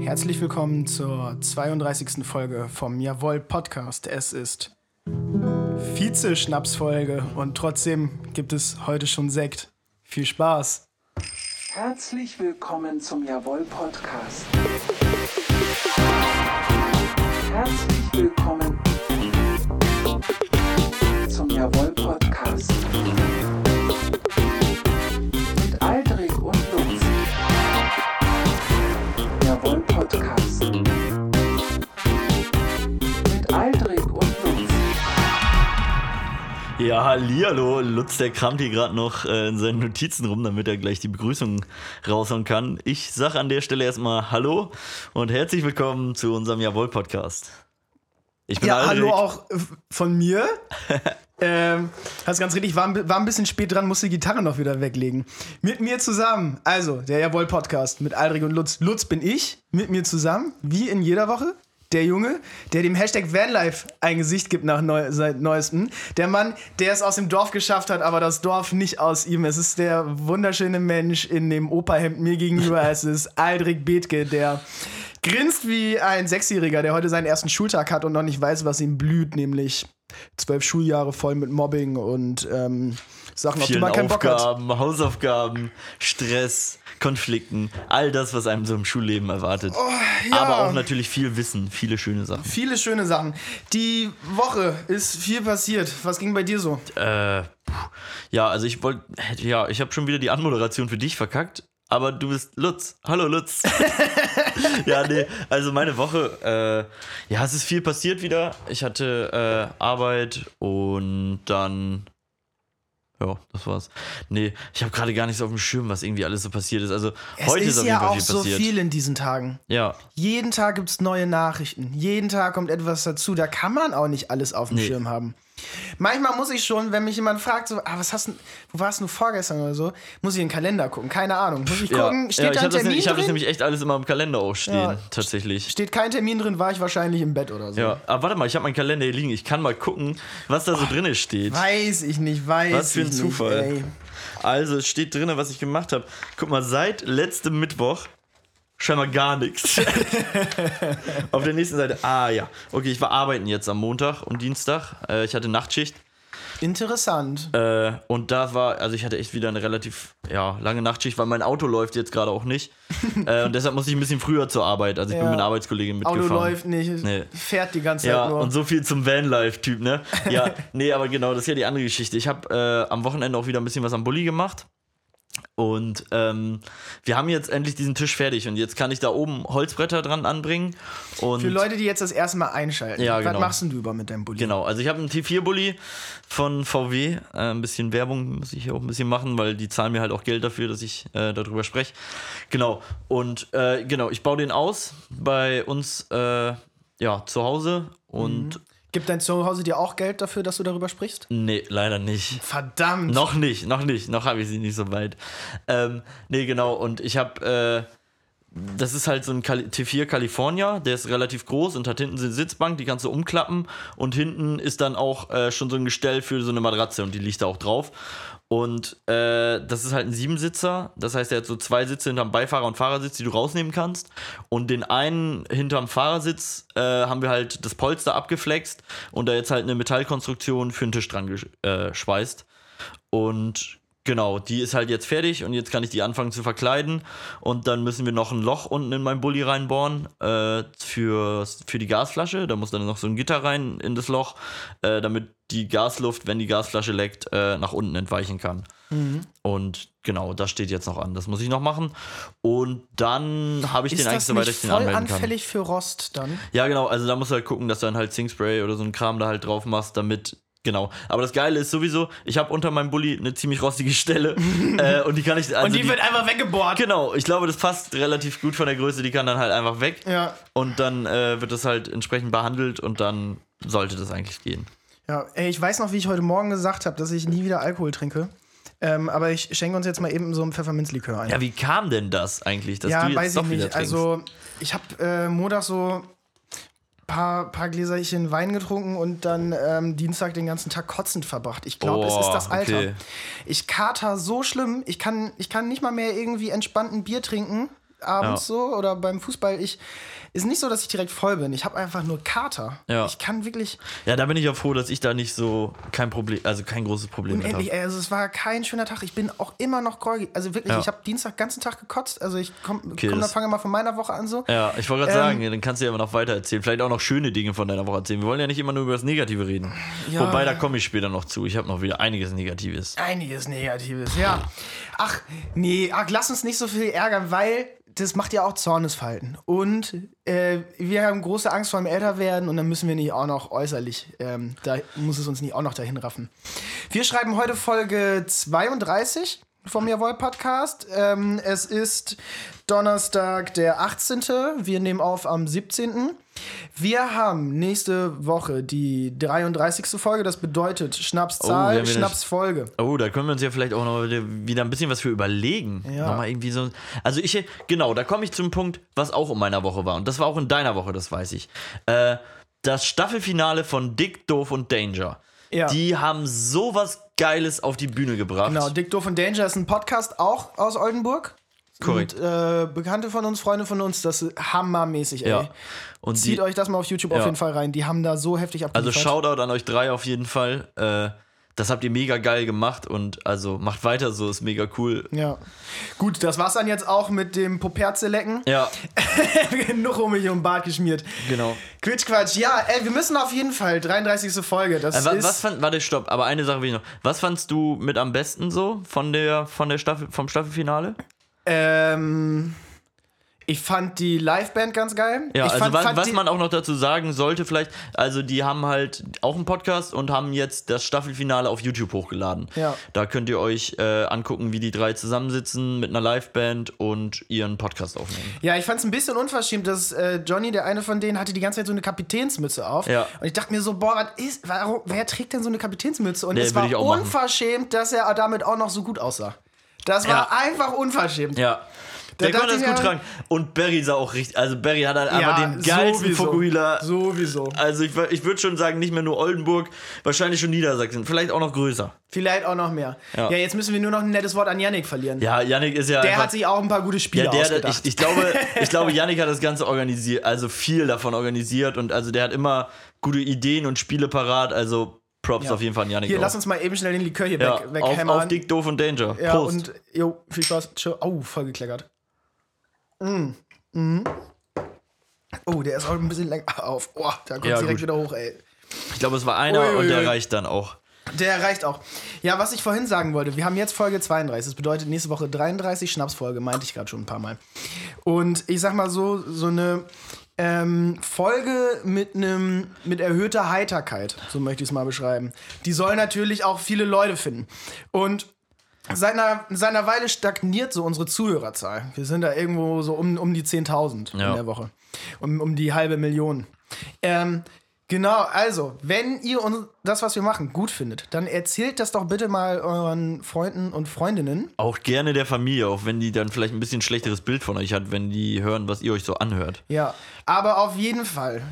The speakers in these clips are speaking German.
Herzlich willkommen zur 32. Folge vom Jawohl Podcast. Es ist Vize-Schnapsfolge und trotzdem gibt es heute schon Sekt. Viel Spaß! Herzlich willkommen zum Jawohl Podcast. Herzlich willkommen zum Jawohl Podcast. Ja, hallihallo. Lutz, der kramt hier gerade noch äh, in seinen Notizen rum, damit er gleich die Begrüßung raushauen kann. Ich sag an der Stelle erstmal Hallo und herzlich willkommen zu unserem Jawohl-Podcast. Ich bin Ja, hallo auch äh, von mir. ähm, hast ganz richtig, war, ein- war ein bisschen spät dran, musste die Gitarre noch wieder weglegen. Mit mir zusammen, also der Jawohl Podcast mit Aldrich und Lutz. Lutz bin ich, mit mir zusammen, wie in jeder Woche. Der Junge, der dem Hashtag Vanlife ein Gesicht gibt nach neu, seit neuestem. Der Mann, der es aus dem Dorf geschafft hat, aber das Dorf nicht aus ihm. Es ist der wunderschöne Mensch in dem Operhemd mir gegenüber. Es ist Aldrich Bethke, der grinst wie ein Sechsjähriger, der heute seinen ersten Schultag hat und noch nicht weiß, was ihm blüht, nämlich zwölf Schuljahre voll mit Mobbing und ähm, Sachen, auf die man keinen Bock hat. Aufgaben, Hausaufgaben, Stress, Konflikten, all das, was einem so im Schulleben erwartet. Oh, ja. Aber auch natürlich viel Wissen, viele schöne Sachen. Viele schöne Sachen. Die Woche ist viel passiert. Was ging bei dir so? Äh, ja, also ich wollte, ja, ich habe schon wieder die Anmoderation für dich verkackt, aber du bist Lutz. Hallo Lutz. ja, nee, also meine Woche, äh, ja, es ist viel passiert wieder. Ich hatte äh, Arbeit und dann, ja, das war's. Nee, ich habe gerade gar nicht so auf dem Schirm, was irgendwie alles so passiert ist. Also Es heute ist, ist auf jeden ja Fall auch viel so passiert. viel in diesen Tagen. Ja, Jeden Tag gibt es neue Nachrichten. Jeden Tag kommt etwas dazu. Da kann man auch nicht alles auf dem Nee. Schirm haben. Manchmal muss ich schon, wenn mich jemand fragt, so, ah, was hast du, wo warst du vorgestern oder so, muss ich in den Kalender gucken. Keine Ahnung. Muss ich ja. gucken, steht ja, ich da ein habe Termin ich hab das nämlich echt alles immer im Kalender auch stehen, Ja. tatsächlich. Steht kein Termin drin, war ich wahrscheinlich im Bett oder so. Ja, aber warte mal, ich habe meinen Kalender hier liegen. Ich kann mal gucken, was da so drin steht. Weiß ich nicht, weiß Was für ein ich Zufall. Nicht. Also, es steht drin, was ich gemacht habe. Guck mal, seit letztem Mittwoch scheinbar gar nichts. Auf der nächsten Seite, ah ja. Okay, ich war arbeiten jetzt am Montag und Dienstag. Äh, ich hatte Nachtschicht. Interessant. Äh, und da war, also ich hatte echt wieder eine relativ ja, lange Nachtschicht, weil mein Auto läuft jetzt gerade auch nicht. äh, und deshalb musste ich ein bisschen früher zur Arbeit. Also ich bin Ja. mit einer Arbeitskollegin Auto mitgefahren. läuft nicht, Nee. fährt die ganze Zeit Ja, nur. und so viel zum Vanlife-Typ, ne? Ja, nee, aber genau, das ist ja die andere Geschichte. Ich habe äh, am Wochenende auch wieder ein bisschen was am Bulli gemacht. Und ähm, wir haben jetzt endlich diesen Tisch fertig und jetzt kann ich da oben Holzbretter dran anbringen. Und Für Leute, die jetzt das erste Mal einschalten, Ja, was genau. machst denn du über mit deinem Bulli? Genau, also ich habe einen T4-Bulli von VW. Äh, ein bisschen Werbung muss ich hier auch ein bisschen machen, weil die zahlen mir halt auch Geld dafür, dass ich äh, darüber spreche. Genau, und äh, genau, ich baue den aus bei uns äh, ja, zu Hause und Gibt dein Zuhause dir auch Geld dafür, dass du darüber sprichst? nee, leider nicht. Verdammt. Noch nicht, noch nicht, noch habe ich sie nicht so weit. Ähm, nee, genau, und ich habe, äh, das ist halt so ein Cali T4 California, der ist relativ groß und hat hinten so eine Sitzbank, die kannst du umklappen und hinten ist dann auch äh, schon so ein Gestell für so eine Matratze und die liegt da auch drauf. Und äh, das ist halt ein Siebensitzer, das heißt, er hat so zwei Sitze hinterm Beifahrer- und Fahrersitz, die du rausnehmen kannst. Und den einen hinterm Fahrersitz äh, haben wir halt das Polster abgeflext und da jetzt halt eine Metallkonstruktion für den Tisch dran gesch- äh, geschweißt. Und genau, die ist halt jetzt fertig und jetzt kann ich die anfangen zu verkleiden. Und dann müssen wir noch ein Loch unten in meinen Bulli reinbohren äh, für, für die Gasflasche. Da muss dann noch so ein Gitter rein in das Loch, äh, damit die Gasluft, wenn die Gasflasche leckt, äh, nach unten entweichen kann. Und genau, das steht jetzt noch an. Das muss ich noch machen. Und dann habe ich ist den eigentlich so weit, dass ich den voll anmelden kann. anfällig für Rost dann? Ja, genau. Also da musst du halt gucken, dass du dann halt Zinkspray oder so ein Kram da halt drauf machst, damit. Genau. Aber das Geile ist sowieso, ich habe unter meinem Bulli eine ziemlich rostige Stelle. äh, und die kann ich. Also Und die, wird einfach weggebohrt. Genau, ich glaube, das passt relativ gut von der Größe. Die kann dann halt einfach weg. Ja. Und dann äh, wird das halt entsprechend behandelt und dann sollte das eigentlich gehen. Ja, ey, ich weiß noch, wie ich heute Morgen gesagt habe, dass ich nie wieder Alkohol trinke. Ähm, aber ich schenke uns jetzt mal eben so einen Pfefferminzlikör ein. Ja, wie kam denn das eigentlich, dass ja, du jetzt weiß ich doch wieder nicht. Also, ich habe äh, Montag so paar, paar Gläserchen Wein getrunken und dann ähm, Dienstag den ganzen Tag kotzend verbracht. Ich glaube, es Oh, ist das Alter. okay. Ich kater so schlimm, ich kann, ich kann nicht mal mehr irgendwie entspannt ein Bier trinken. abends so oder beim Fußball. Ich ist nicht so, dass ich direkt voll bin. Ich habe einfach nur Kater. Ja. Ich kann wirklich Ja, da bin ich ja froh, dass ich da nicht so kein Problem, also kein großes Problem habe. ey, Also es war kein schöner Tag. Ich bin auch immer noch gräugig. Also wirklich, Ja. ich habe Dienstag ganzen Tag gekotzt. Also ich komme Okay, komm, dann fange mal von meiner Woche an so. Ja, ich wollte Ähm, gerade sagen, dann kannst du ja immer noch weiter erzählen. Vielleicht auch noch schöne Dinge von deiner Woche erzählen. Wir wollen ja nicht immer nur über das Negative reden. Ja. Wobei, da komme ich später noch zu. Ich habe noch wieder einiges Negatives. Einiges Negatives, ja. Ach, nee, ach, lass uns nicht so viel ärgern, weil das macht ja auch Zornesfalten. Und äh, wir haben große Angst vor dem Älterwerden und dann müssen wir nicht auch noch äußerlich, ähm, da muss es uns nicht auch noch dahin raffen. Wir schreiben heute Folge 32 vom Jawohl Podcast. Ähm, es ist Donnerstag, der 18. Wir nehmen auf am 17. Wir haben nächste Woche die 33. Folge. Das bedeutet Oh, Schnapszahl, wieder- Schnapsfolge. Oh, da können wir uns ja vielleicht auch noch wieder ein bisschen was für überlegen. Ja. Nochmal irgendwie so. Also ich, genau, da komme ich zum Punkt, was auch in meiner Woche war. Und das war auch in deiner Woche, das weiß ich. Äh, das Staffelfinale von Dick, Doof und Danger. Ja. Die haben sowas Geiles auf die Bühne gebracht. Genau, Dick Doof und Danger ist ein Podcast auch aus Oldenburg. Korrekt. Und äh, Bekannte von uns, Freunde von uns, das ist hammermäßig, ey. Ja. Und Zieht die, euch das mal auf YouTube auf Ja. jeden Fall rein. Die haben da so heftig also abgeliefert. Shoutout an euch drei auf jeden Fall. Äh, das habt ihr mega geil gemacht und also macht weiter so, ist mega cool. Ja. Gut, das war's dann jetzt auch mit dem Poperze-Lecken. Ja, Genug um mich um den Bart geschmiert. genau. Quitsch, Quatsch. Ja, ey, wir müssen auf jeden Fall. 33. Folge. Das Äh, wa- ist. was fand, warte, stopp, aber eine Sache will ich noch. Was fandst du mit am besten so von der, von der Staffel, vom Staffelfinale? Ähm, ich fand die Liveband ganz geil. Ja, ich also fand, was, fand was man auch noch dazu sagen sollte, vielleicht, also die haben halt auch einen Podcast und haben jetzt das Staffelfinale auf YouTube hochgeladen. Ja. Da könnt ihr euch äh, angucken, wie die drei zusammensitzen mit einer Liveband und ihren Podcast aufnehmen. Ja, ich fand es ein bisschen unverschämt, dass äh, Johnny, der eine von denen, hatte die ganze Zeit so eine Kapitänsmütze auf. Ja. Und ich dachte mir so, boah, was ist, warum, wer trägt denn so eine Kapitänsmütze? Und Nee, es war auch machen. unverschämt, dass er damit auch noch so gut aussah. Das war Ja. einfach unverschämt. Ja. Da Der konnte das gut tragen. Und Barry sah auch richtig, also Barry hat halt Ja, einfach den geilsten sowieso. Fokuhila. Sowieso. Also ich, ich würde schon sagen, nicht mehr nur Oldenburg, wahrscheinlich schon Niedersachsen, vielleicht auch noch größer. Vielleicht auch noch mehr. Ja. Ja. jetzt müssen wir nur noch ein nettes Wort an Yannick verlieren. Ja, Yannick ist ja Der einfach, hat sich auch ein paar gute Spiele ja, der, ausgedacht. ich, ich glaube, ich glaube, Yannick hat das Ganze organisiert, also viel davon organisiert und also der hat immer gute Ideen und Spiele parat, also Props Ja. auf jeden Fall an Yannick. Hier, auch. lass uns mal eben schnell den Likör hier ja, weg, auf, weghämmern. auf Dick, Doof und Danger. ja, Prost. und jo, viel Spaß. Tschö. Oh, voll gekleckert. Mm. Mm. Oh, der ist auch ein bisschen länger auf. Oh, da kommt Ja, direkt gut. wieder hoch, ey. ich glaube, es war einer Ui, ui, und der reicht dann auch. Der reicht auch. Ja, was ich vorhin sagen wollte, wir haben jetzt Folge 32. Das bedeutet nächste Woche 33 Schnapsfolge, meinte ich gerade schon ein paar Mal. Und ich sag mal so, so eine ähm, Folge mit einem mit erhöhter Heiterkeit, so möchte ich es mal beschreiben. Die soll natürlich auch viele Leute finden. Und seit einer, seit einer Weile stagniert so unsere Zuhörerzahl. Wir sind da irgendwo so um, um die 10.000 Ja. in der Woche. Um, um die halbe Million. Ähm, genau, also, wenn ihr uns das, was wir machen, gut findet, dann erzählt das doch bitte mal euren Freunden und Freundinnen. Auch gerne der Familie, auch wenn die dann vielleicht ein bisschen schlechteres Bild von euch hat, wenn die hören, was ihr euch so anhört. Ja, aber auf jeden Fall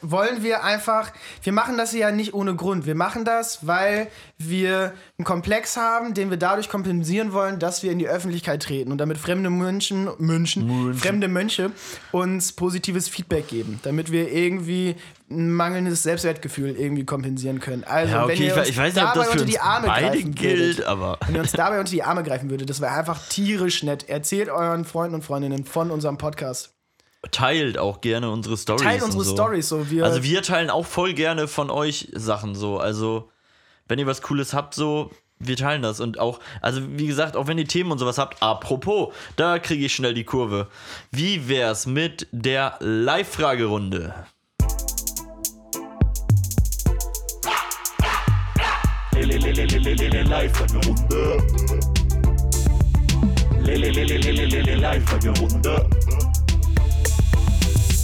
wollen wir einfach, wir machen das ja nicht ohne Grund. Wir machen das, weil wir einen Komplex haben, den wir dadurch kompensieren wollen, dass wir in die Öffentlichkeit treten und damit fremde Mönchen, Mönchen, fremde Mönche uns positives Feedback geben, damit wir irgendwie mangelndes Selbstwertgefühl irgendwie kompensieren können. Also, Ja, wenn okay, ihr ich, uns ich weiß nicht, ob dabei unter die Arme greifen gilt, würdet, aber wenn ihr uns dabei unter die Arme greifen würdet, das wäre einfach tierisch nett. Erzählt euren Freunden und Freundinnen von unserem Podcast. teilt auch gerne unsere Stories. Teilt unsere so. Stories so. Wir, Also wir teilen auch voll gerne von euch Sachen so. Also wenn ihr was Cooles habt, so wir teilen das und auch, also wie gesagt, auch wenn ihr Themen und sowas habt, apropos, da kriege ich schnell die Kurve. Wie wär's mit der Live-Fragerunde? Live-Fragerunde. Live-Fragerunde.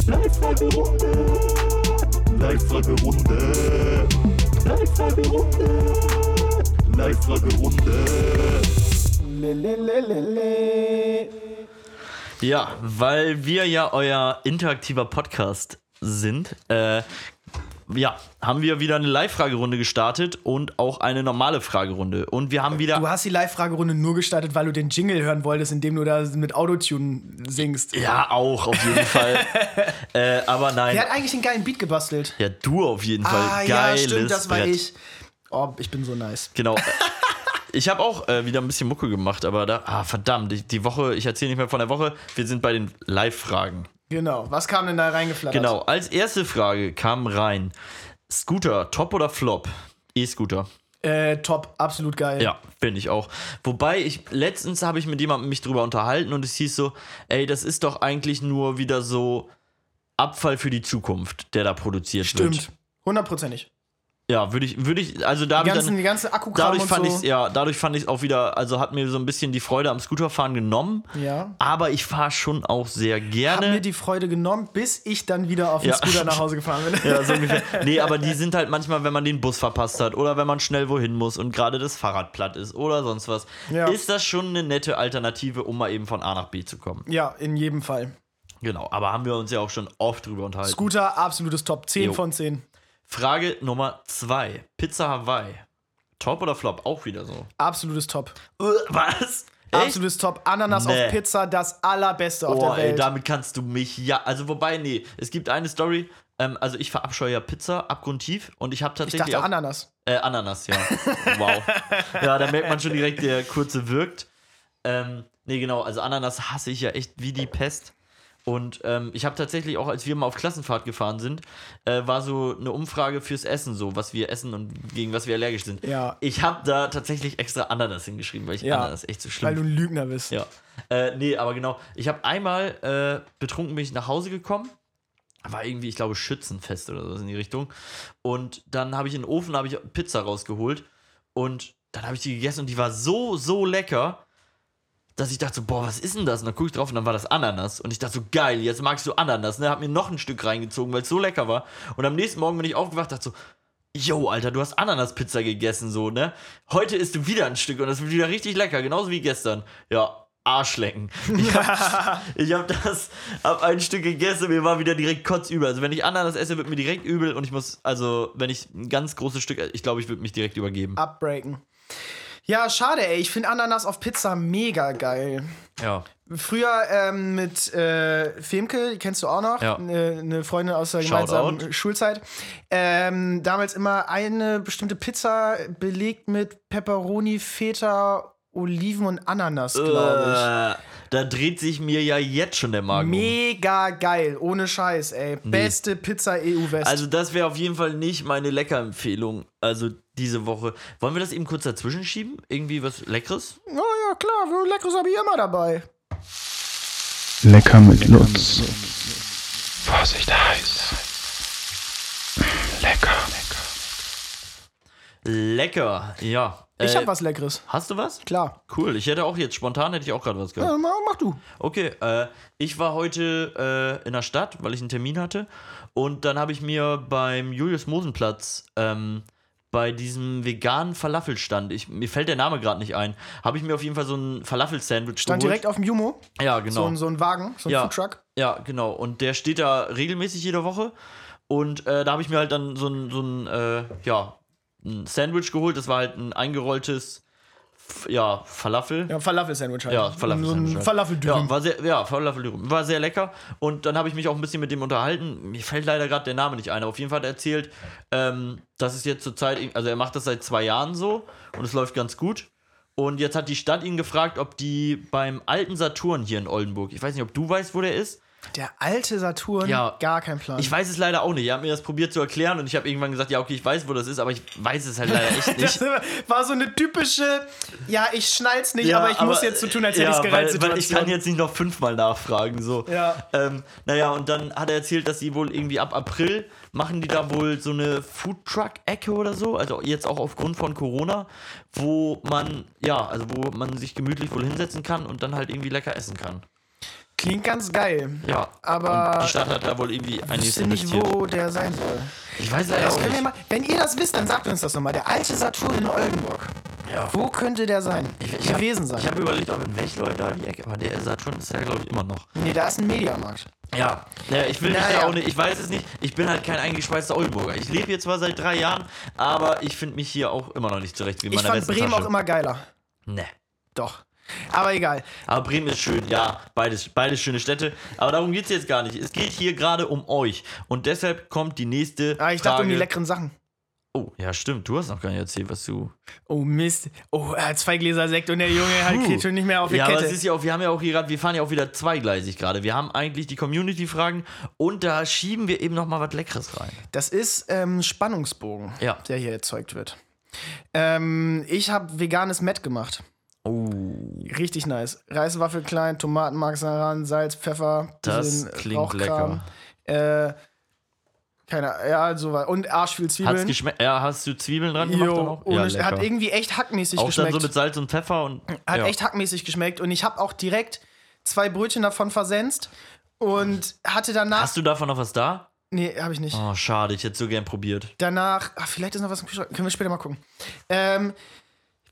Live-Fragerunde. Live-Fragerunde. Live-Fragerunde. Live-Fragerunde. Ja, weil wir ja euer interaktiver Podcast sind, äh, ja, haben wir wieder eine Live-Fragerunde gestartet und auch eine normale Fragerunde. Und wir haben wieder. Du hast die Live-Fragerunde nur gestartet, weil du den Jingle hören wolltest, indem du da mit Autotune singst. ja, auch auf jeden Fall. äh, aber nein. Wer hat eigentlich einen geilen Beat gebastelt? Ja, du auf jeden Fall. Ah, ja, Geiles stimmt, das war Brett. ich. Oh, ich bin so nice. Genau. Ich habe auch äh, wieder ein bisschen Mucke gemacht, aber da, ah, verdammt, die, die Woche, ich erzähle nicht mehr von der Woche, wir sind bei den Live-Fragen. Genau. Was kam denn da reingeflattert? Genau, als erste Frage kam rein: Scooter, Top oder Flop? E-Scooter. Äh, top, absolut geil. Ja, finde ich auch. Wobei ich letztens habe ich mit jemandem mich drüber unterhalten und es hieß so, ey, das ist doch eigentlich nur wieder so Abfall für die Zukunft, der da produziert wird. Stimmt. Hundertprozentig. Ja, würde ich, würde ich, also da Die, ganzen, dann, die ganze Akkukram dadurch fand so. ich ja, dadurch fand ich auch wieder, also hat mir so ein bisschen die Freude am Scooterfahren genommen. Ja. Aber ich fahre schon auch sehr Hab mir gerne. die Freude genommen, bis ich dann wieder auf den Ja. Scooter nach Hause gefahren bin. Ja, so ungefähr. Nee, aber die sind halt manchmal, wenn man den Bus verpasst hat oder wenn man schnell wohin muss und gerade das Fahrrad platt ist oder sonst was, Ja. ist das schon eine nette Alternative, um mal eben von A nach B zu kommen. Ja, in jedem Fall. Genau, aber haben wir uns ja auch schon oft drüber unterhalten. Scooter, absolutes Top. 10 Jo. von 10. Frage Nummer zwei: Pizza Hawaii. Top oder Flop? Auch wieder so. Absolutes Top. Äh, Was? Echt? Absolutes Top. Ananas Nee. auf Pizza, das allerbeste auf Boah, der ey, Welt. damit kannst du mich ja. Also, wobei, nee, es gibt eine Story. Ähm, also, ich verabscheue ja Pizza abgrundtief und ich habe ich tatsächlich. dachte auch, Ananas. Äh, Ananas, ja. wow. Ja, da merkt man schon direkt, der kurze wirkt. Ähm, nee, genau, also Ananas hasse ich ja echt wie die Pest. Und ähm, ich habe tatsächlich auch, als wir mal auf Klassenfahrt gefahren sind, äh, war so eine Umfrage fürs Essen, so was wir essen und gegen was wir allergisch sind. Ja. Ich habe da tatsächlich extra Ananas hingeschrieben, weil ich Ja. Ananas echt so schlimm Weil du ein Lügner bist. ja. Äh, nee, aber genau. Ich habe einmal äh, betrunken bin ich nach Hause gekommen. War irgendwie, ich glaube, Schützenfest oder so in die Richtung. Und dann habe ich in den Ofen habe ich Pizza rausgeholt. Und dann habe ich die gegessen und die war so, so lecker, dass ich dachte so, boah, was ist denn das? Und dann gucke ich drauf und dann war das Ananas. Und ich dachte so, geil, jetzt magst du Ananas. Ne? Hab mir noch ein Stück reingezogen, weil es so lecker war. Und am nächsten Morgen bin ich aufgewacht, dachte so, Yo, Alter, du hast Ananaspizza gegessen, so, ne? Heute isst du wieder ein Stück und das wird wieder richtig lecker, genauso wie gestern. Ja, Arschlecken. Ich hab, ich hab das, hab ein Stück gegessen, mir war wieder direkt kotzübel. Also, wenn ich Ananas esse, wird mir direkt übel und ich muss, also, wenn ich ein ganz großes Stück, ich glaube, ich würde mich direkt übergeben. Abbreaken. Ja, schade, ey. Ich finde Ananas auf Pizza mega geil. Ja. Früher ähm, mit äh, Femke, die kennst du auch noch, Ja. eine, eine Freundin aus der Shoutout. gemeinsamen Schulzeit. Ähm, damals immer eine bestimmte Pizza belegt mit Pepperoni, Feta, Oliven und Ananas, glaube Äh, da dreht sich mir ja jetzt schon der ich. Magen. um. Mega geil, ohne Scheiß, ey. Beste Pizza EU-West. Also, das wäre auf jeden Fall nicht meine Leckerempfehlung. Also, diese Woche. Wollen wir das eben kurz dazwischen schieben? Irgendwie was Leckeres? oh ja, klar, Leckeres habe ich immer dabei. Lecker mit Lutz. Vorsicht heiß. Lecker. Lecker, ja. Ich Äh, hab was Leckeres, Hast du was? klar. Cool, ich hätte auch jetzt spontan hätte ich auch gerade was Ja, gehabt. mach, mach du. Okay, äh, ich war heute äh, in der Stadt, weil ich einen Termin hatte. Und dann habe ich mir beim Julius-Mosen-Platz ähm, bei diesem veganen Falafelstand, ich, mir fällt der Name gerade nicht ein, habe ich mir auf jeden Fall so ein Falafel-Sandwich Stand direkt auf dem Jumo, ja, so, genau. ein, so ein Wagen, so ein Ja. Foodtruck. Ja, genau. Und der steht da regelmäßig jede Woche. Und äh, da habe ich mir halt dann so ein, so ein, äh, ja, ein Sandwich geholt. Das war halt ein eingerolltes, ja, Falafel. Ja, Falafel-Sandwich halt. Ja, Falafel. So ein Falafel-Dürüm. Ja, war sehr, ja, Falafel war sehr lecker. Und dann habe ich mich auch ein bisschen mit dem unterhalten. Mir fällt leider gerade der Name nicht ein. Aber auf jeden Fall hat er erzählt, ähm, dass es jetzt zurzeit, also er macht das seit zwei Jahren so und es läuft ganz gut. Und jetzt hat die Stadt ihn gefragt, ob die beim alten Saturn hier in Oldenburg, ich weiß nicht, ob du weißt, wo der ist. Der alte Saturn, Ja. gar kein Plan. Ich weiß es leider auch nicht. Er hat mir das probiert zu erklären und ich habe irgendwann gesagt, ja, okay, ich weiß, wo das ist, aber ich weiß es halt leider echt nicht. das war so eine typische, ja, ich schnall's nicht, Ja, aber ich muss jetzt so tun, als hätte ja, ich's gereizt. weil, weil ich kann jetzt nicht noch fünfmal nachfragen. So. Ja. Ähm, naja, und dann hat er erzählt, dass sie wohl irgendwie ab April machen die da wohl so eine Foodtruck-Ecke oder so, also jetzt auch aufgrund von Corona, wo man, ja, also wo man sich gemütlich wohl hinsetzen kann und dann halt irgendwie lecker essen kann. Klingt ganz geil. Ja. Aber und die Stadt hat da wohl irgendwie Ich einiges nicht, investiert. wo der sein soll. Ich weiß leider Das auch nicht. mal, wenn ihr das wisst, dann sagt uns das nochmal. Der alte Saturn in Oldenburg. Ja. Wo könnte der sein? Ich hab- gewesen sein? Ich habe überlegt, ob in Wechleu da die Ecke, aber der Saturn ist ja, glaube ich, immer noch. nee, da ist ein Mediamarkt. Ja, ja ich will mich Naja. da auch nicht, ich weiß es nicht, ich bin halt kein eingeschweißter Oldenburger. Ich lebe hier zwar seit drei Jahren, aber ich finde mich hier auch immer noch nicht zurecht wie in Ich meiner fand Bremen Westentasche. auch immer geiler. Ne. Doch. Aber egal. Aber Bremen ist schön, ja, beides, beides schöne Städte. Aber darum geht es jetzt gar nicht. Es geht hier gerade um euch. Und deshalb kommt die nächste Ah, ich Frage. dachte um die leckeren Sachen. Oh, ja, stimmt. Du hast noch gar nicht erzählt, was du. Oh Mist. Oh, er hat zwei Gläser Sekt und der Junge halt kriegt schon nicht mehr auf die Ja, aber Kette. es ist ja auch, wir haben ja auch hier gerade, wir fahren ja auch wieder zweigleisig gerade. Wir haben eigentlich die Community-Fragen und da schieben wir eben noch mal was Leckeres rein. Das ist ähm, Spannungsbogen, Ja. der hier erzeugt wird. Ähm, ich habe veganes Met gemacht. Oh, Richtig nice. Reiswaffel klein, Tomatenmark ran, Salz, Pfeffer, das klingt Rauchkram. lecker. Äh, keine ja, so was. Und arsch viel Hat's Zwiebeln. geschmeckt? Ja, hast du Zwiebeln dran gemacht? dann Jo, auch? ja, hat irgendwie echt hackmäßig Auch dann geschmeckt. so mit Salz und Pfeffer und. Hat ja. echt hackmäßig geschmeckt und ich habe auch direkt zwei Brötchen davon versenzt und hatte danach. Hast du davon noch was da? nee, habe ich nicht. Oh, schade, ich hätte so gern probiert. Danach, ach, vielleicht ist noch was im Kühlschrank. Können wir später mal gucken. Ähm,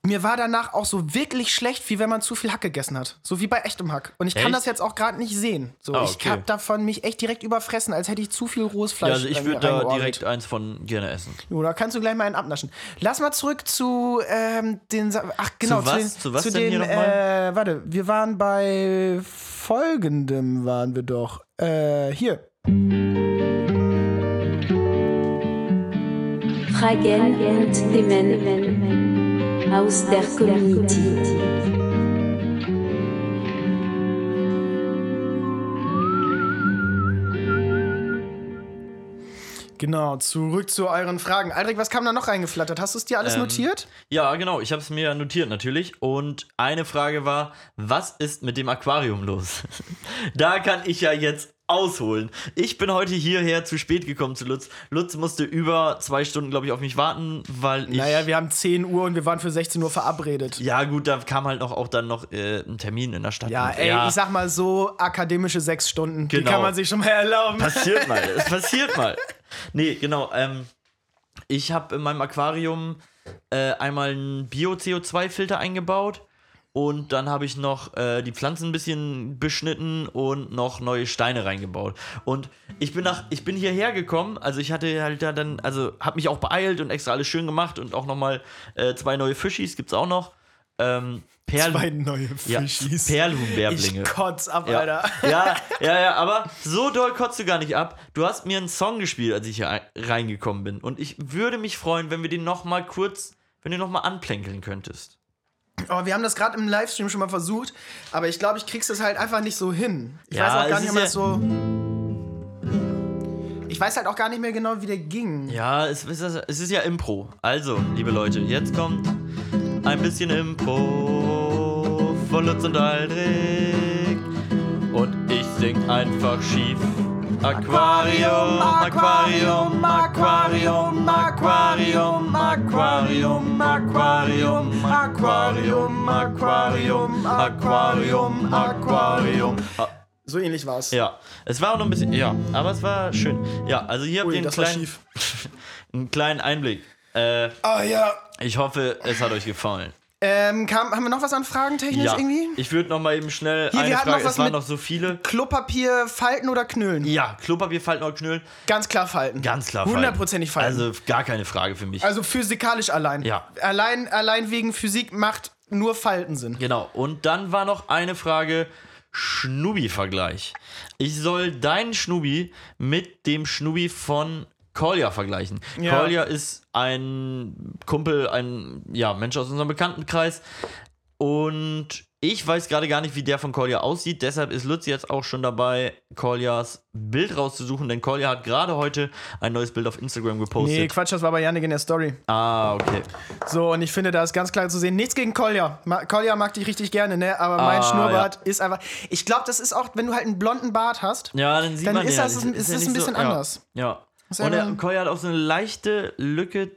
mir war danach auch so wirklich schlecht, wie wenn man zu viel Hack gegessen hat. So wie bei echtem Hack. Und ich kann Echt? das jetzt auch gerade nicht sehen. So, Ah, Ich okay. hab davon mich echt direkt überfressen, als hätte ich zu viel rohes Fleisch Ja, also ich würde da direkt eins von gerne essen. Jo, da kannst du gleich mal einen abnaschen. Lass mal zurück zu den den. Sa- Ach, genau. Zu was? den, Zu was zu denn den, hier nochmal? Äh, warte, wir waren bei folgendem, waren wir doch. Äh, hier. Fragen und Themen aus der Community. Genau, zurück zu euren Fragen. Aldrich, was kam da noch reingeflattert? Hast du es dir alles Ähm, notiert? Ja, genau, ich habe es mir notiert natürlich. Und eine Frage war, was ist mit dem Aquarium los? da kann ich ja jetzt ausholen. Ich bin heute hierher zu spät gekommen zu Lutz. Lutz musste über zwei Stunden, glaube ich, auf mich warten, weil ich. Naja, wir haben 10 Uhr und wir waren für 16 Uhr verabredet. ja, gut, da kam halt noch auch dann noch äh, ein Termin in der Stadt. Ja, ey, ich sag mal so, akademische sechs Stunden, die Genau. kann man sich schon mal erlauben. Passiert mal, es passiert mal. Nee, genau. Ähm, ich habe in meinem Aquarium äh, einmal einen Bio-CO2-Filter eingebaut und dann habe ich noch äh, die Pflanzen ein bisschen beschnitten und noch neue Steine reingebaut. Und ich bin nach, ich bin hierher gekommen, also ich hatte halt da dann, also habe mich auch beeilt und extra alles schön gemacht und auch nochmal äh, zwei neue Fischis gibt's auch noch. Ähm, Perl Zwei neue ja, Fischis. Perlhuhnbärblinge. ich kotz ab, Ja. Alter. ja, ja, ja, aber so doll kotzt du gar nicht ab. Du hast mir einen Song gespielt, als ich hier ein- reingekommen bin. Und ich würde mich freuen, wenn wir den noch mal kurz, wenn du noch mal anplänkeln könntest. Oh, wir haben das gerade im Livestream schon mal versucht, aber ich glaube, ich krieg's das halt einfach nicht so hin. Ich Ja, weiß auch gar nicht, ob ja- so. Ich weiß halt auch gar nicht mehr genau, wie der ging. Ja, es, es, ist- es ist ja Impro. Also, liebe Leute, jetzt kommt ein bisschen Impro von Lutz und Aldrich. Und ich sing einfach schief. Aquarium, Aquarium, Aquarium, Aquarium, Aquarium, Aquarium, Aquarium, Aquarium, Aquarium, Aquarium. Ah, So ähnlich war's. Ja, es war auch noch ein bisschen, ja, aber es war schön. Ja, also hier habt ihr war kleinen, einen kleinen Einblick. Äh, Ah ja. ich hoffe, es hat euch gefallen. Ähm, kam, haben wir noch was an Fragen technisch Ja, irgendwie? ich würde noch mal eben schnell Hier, wir eine hatten Frage, noch was es waren noch so viele. Klopapier falten oder knüllen? Ja, Klopapier falten oder knüllen, Ganz klar falten. ganz klar falten. Hundertprozentig falten. Also gar keine Frage für mich. Also physikalisch allein. Ja. Allein, allein wegen Physik macht nur Falten Sinn. Genau, und dann war noch eine Frage, Schnubi-Vergleich. Ich soll deinen Schnubi mit dem Schnubi von Kolja vergleichen. Ja. Kolja ist ein Kumpel, ein ja, Mensch aus unserem Bekanntenkreis. Und ich weiß gerade gar nicht, wie der von Kolja aussieht. Deshalb ist Lutz jetzt auch schon dabei, Koljas Bild rauszusuchen. Denn Kolja hat gerade heute ein neues Bild auf Instagram Nee, gepostet. Quatsch, das war bei Yannick in der Story. ah, okay. So, und ich finde, da ist ganz klar zu sehen, nichts gegen Kolja. Ma Kolja mag dich richtig gerne, ne? Aber mein Ah, Schnurrbart ist einfach. Ich glaube, das ist auch, wenn du halt einen blonden Bart hast. Ja, dann sieht Dann man ist ja, das- ist ja das ein bisschen ja. anders. Ja. Ist Und der Koya hat auch so eine leichte Lücke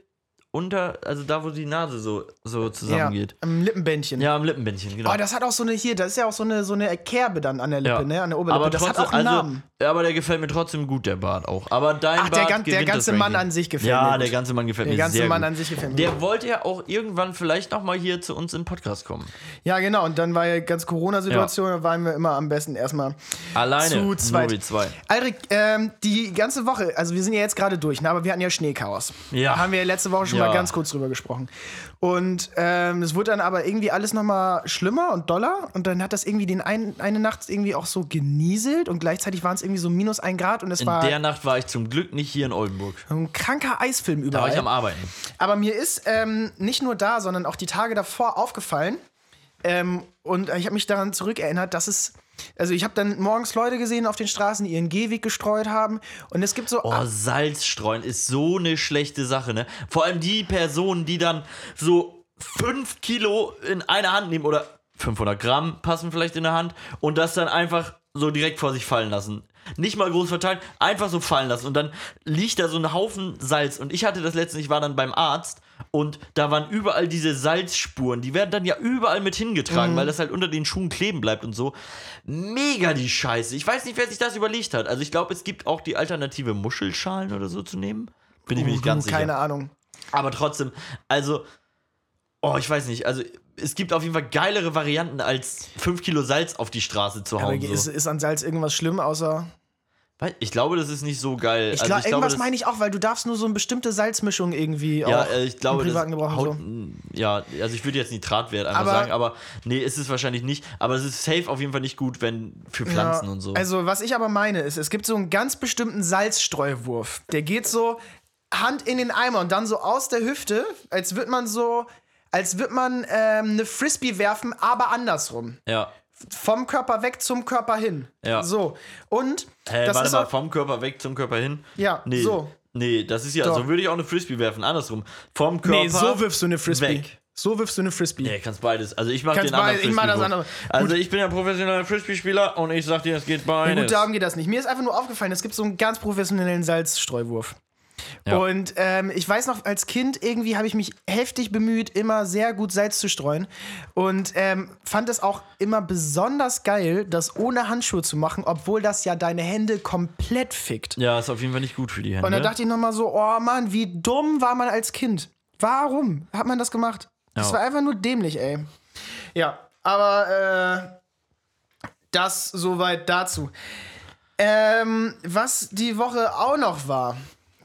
unter, also da, wo die Nase so, so zusammengeht. Ja, am Lippenbändchen. Ja, am Lippenbändchen, genau. Oh, das hat auch so eine hier, das ist ja auch so eine, so eine Kerbe dann an der Lippe, ja. ne? An der Oberlippe. aber das trotzdem, hat auch einen also, Namen. ja, aber der gefällt mir trotzdem gut, der Bart auch. Aber dein Ach, der Bart der ganze Mann an sich gefällt ja, mir der gut. ganze Mann gefällt Der mir ganze sehr Mann gut. an sich gefällt mir Der wollte ja auch irgendwann vielleicht noch mal hier zu uns in den Podcast kommen. Ja, genau. Und dann war ja ganz Corona-Situation, da waren wir immer am besten erstmal Alleine, zu zweit. nur zwei. Aldrich, ähm, die ganze Woche, also wir sind ja jetzt gerade durch, ne, aber wir hatten ja Schneechaos. Ja. Haben wir ja letzte Woche schon Ja. Mal ganz kurz drüber gesprochen. Und ähm, es wurde dann aber irgendwie alles nochmal schlimmer und doller. Und dann hat das irgendwie den ein, eine Nacht irgendwie auch so genieselt und gleichzeitig waren es irgendwie so minus ein Grad und es In war der Nacht war ich zum Glück nicht hier in Oldenburg. ein kranker Eisfilm Da war ich am überall. Arbeiten. Aber mir ist ähm, nicht nur da, sondern auch die Tage davor aufgefallen. Ähm, und ich habe mich daran zurückerinnert, dass es. Also ich habe dann morgens Leute gesehen auf den Straßen, die ihren Gehweg gestreut haben. Und es gibt so. Oh, Salz streuen ist so eine schlechte Sache, ne? Vor allem die Personen, die dann so 5 Kilo in einer Hand nehmen oder 500 Gramm passen vielleicht in der Hand und das dann einfach so direkt vor sich fallen lassen. Nicht mal groß verteilen, einfach so fallen lassen. Und dann liegt da so ein Haufen Salz. Und ich hatte das letzte, ich war dann beim Arzt und da waren überall diese Salzspuren. Die werden dann ja überall mit hingetragen, weil das halt unter den Schuhen kleben bleibt und so. Mega die Scheiße. Ich weiß nicht, wer sich das überlegt hat. Also ich glaube, es gibt auch die Alternative, Muschelschalen oder so zu nehmen. Bin ich mir nicht ganz sicher. Keine Ahnung. Aber trotzdem, also, oh, ich weiß nicht, also es gibt auf jeden Fall geilere Varianten als 5 Kilo Salz auf die Straße zu Aber hauen. ist, so. ist an Salz irgendwas schlimm, außer. Ich glaube, das ist nicht so geil. Ich Also glaub, irgendwas das- meine ich auch, weil du darfst nur so eine bestimmte Salzmischung irgendwie Ja, äh, ich glaube, im privaten Gebrauch haut, so. ja, also ich würde jetzt Nitratwert einfach Aber- sagen, aber nee, ist es wahrscheinlich nicht. Aber es ist safe auf jeden Fall nicht gut, wenn für Pflanzen Ja, und so. Also, was ich aber meine, ist, es gibt so einen ganz bestimmten Salzstreuwurf. Der geht so Hand in den Eimer und dann so aus der Hüfte, als würde man so, als würde man ähm, eine Frisbee werfen, aber andersrum. ja. Vom Körper weg zum Körper hin. Ja. So. Und Hä, das warte ist mal, auch, vom Körper weg zum Körper hin? Ja, nee, so. Nee, das ist ja, So. so würde ich auch eine Frisbee werfen, andersrum. Vom Körper. Nee, so wirfst du eine Frisbee. weg. So wirfst du eine Frisbee. Nee, kannst beides. Also ich mach Kannst den anderen beides, ich mach das andere. Also ich bin ja professioneller Frisbee-Spieler und ich sag dir, es geht Ja, beides. gut, darum geht das nicht. Mir ist einfach nur aufgefallen, es gibt so einen ganz professionellen Salzstreuwurf. Ja. Und ähm, ich weiß noch, als Kind irgendwie habe ich mich heftig bemüht, immer sehr gut Salz zu streuen. Und ähm, fand es auch immer besonders geil, das ohne Handschuhe zu machen, obwohl das ja deine Hände komplett fickt. ja, ist auf jeden Fall nicht gut für die Hände. Und da dachte ich nochmal so, oh Mann, wie dumm war man als Kind? Warum hat man das gemacht? Das Ja. war einfach nur dämlich, ey. Ja, aber äh, das soweit dazu. Ähm, was die Woche auch noch war,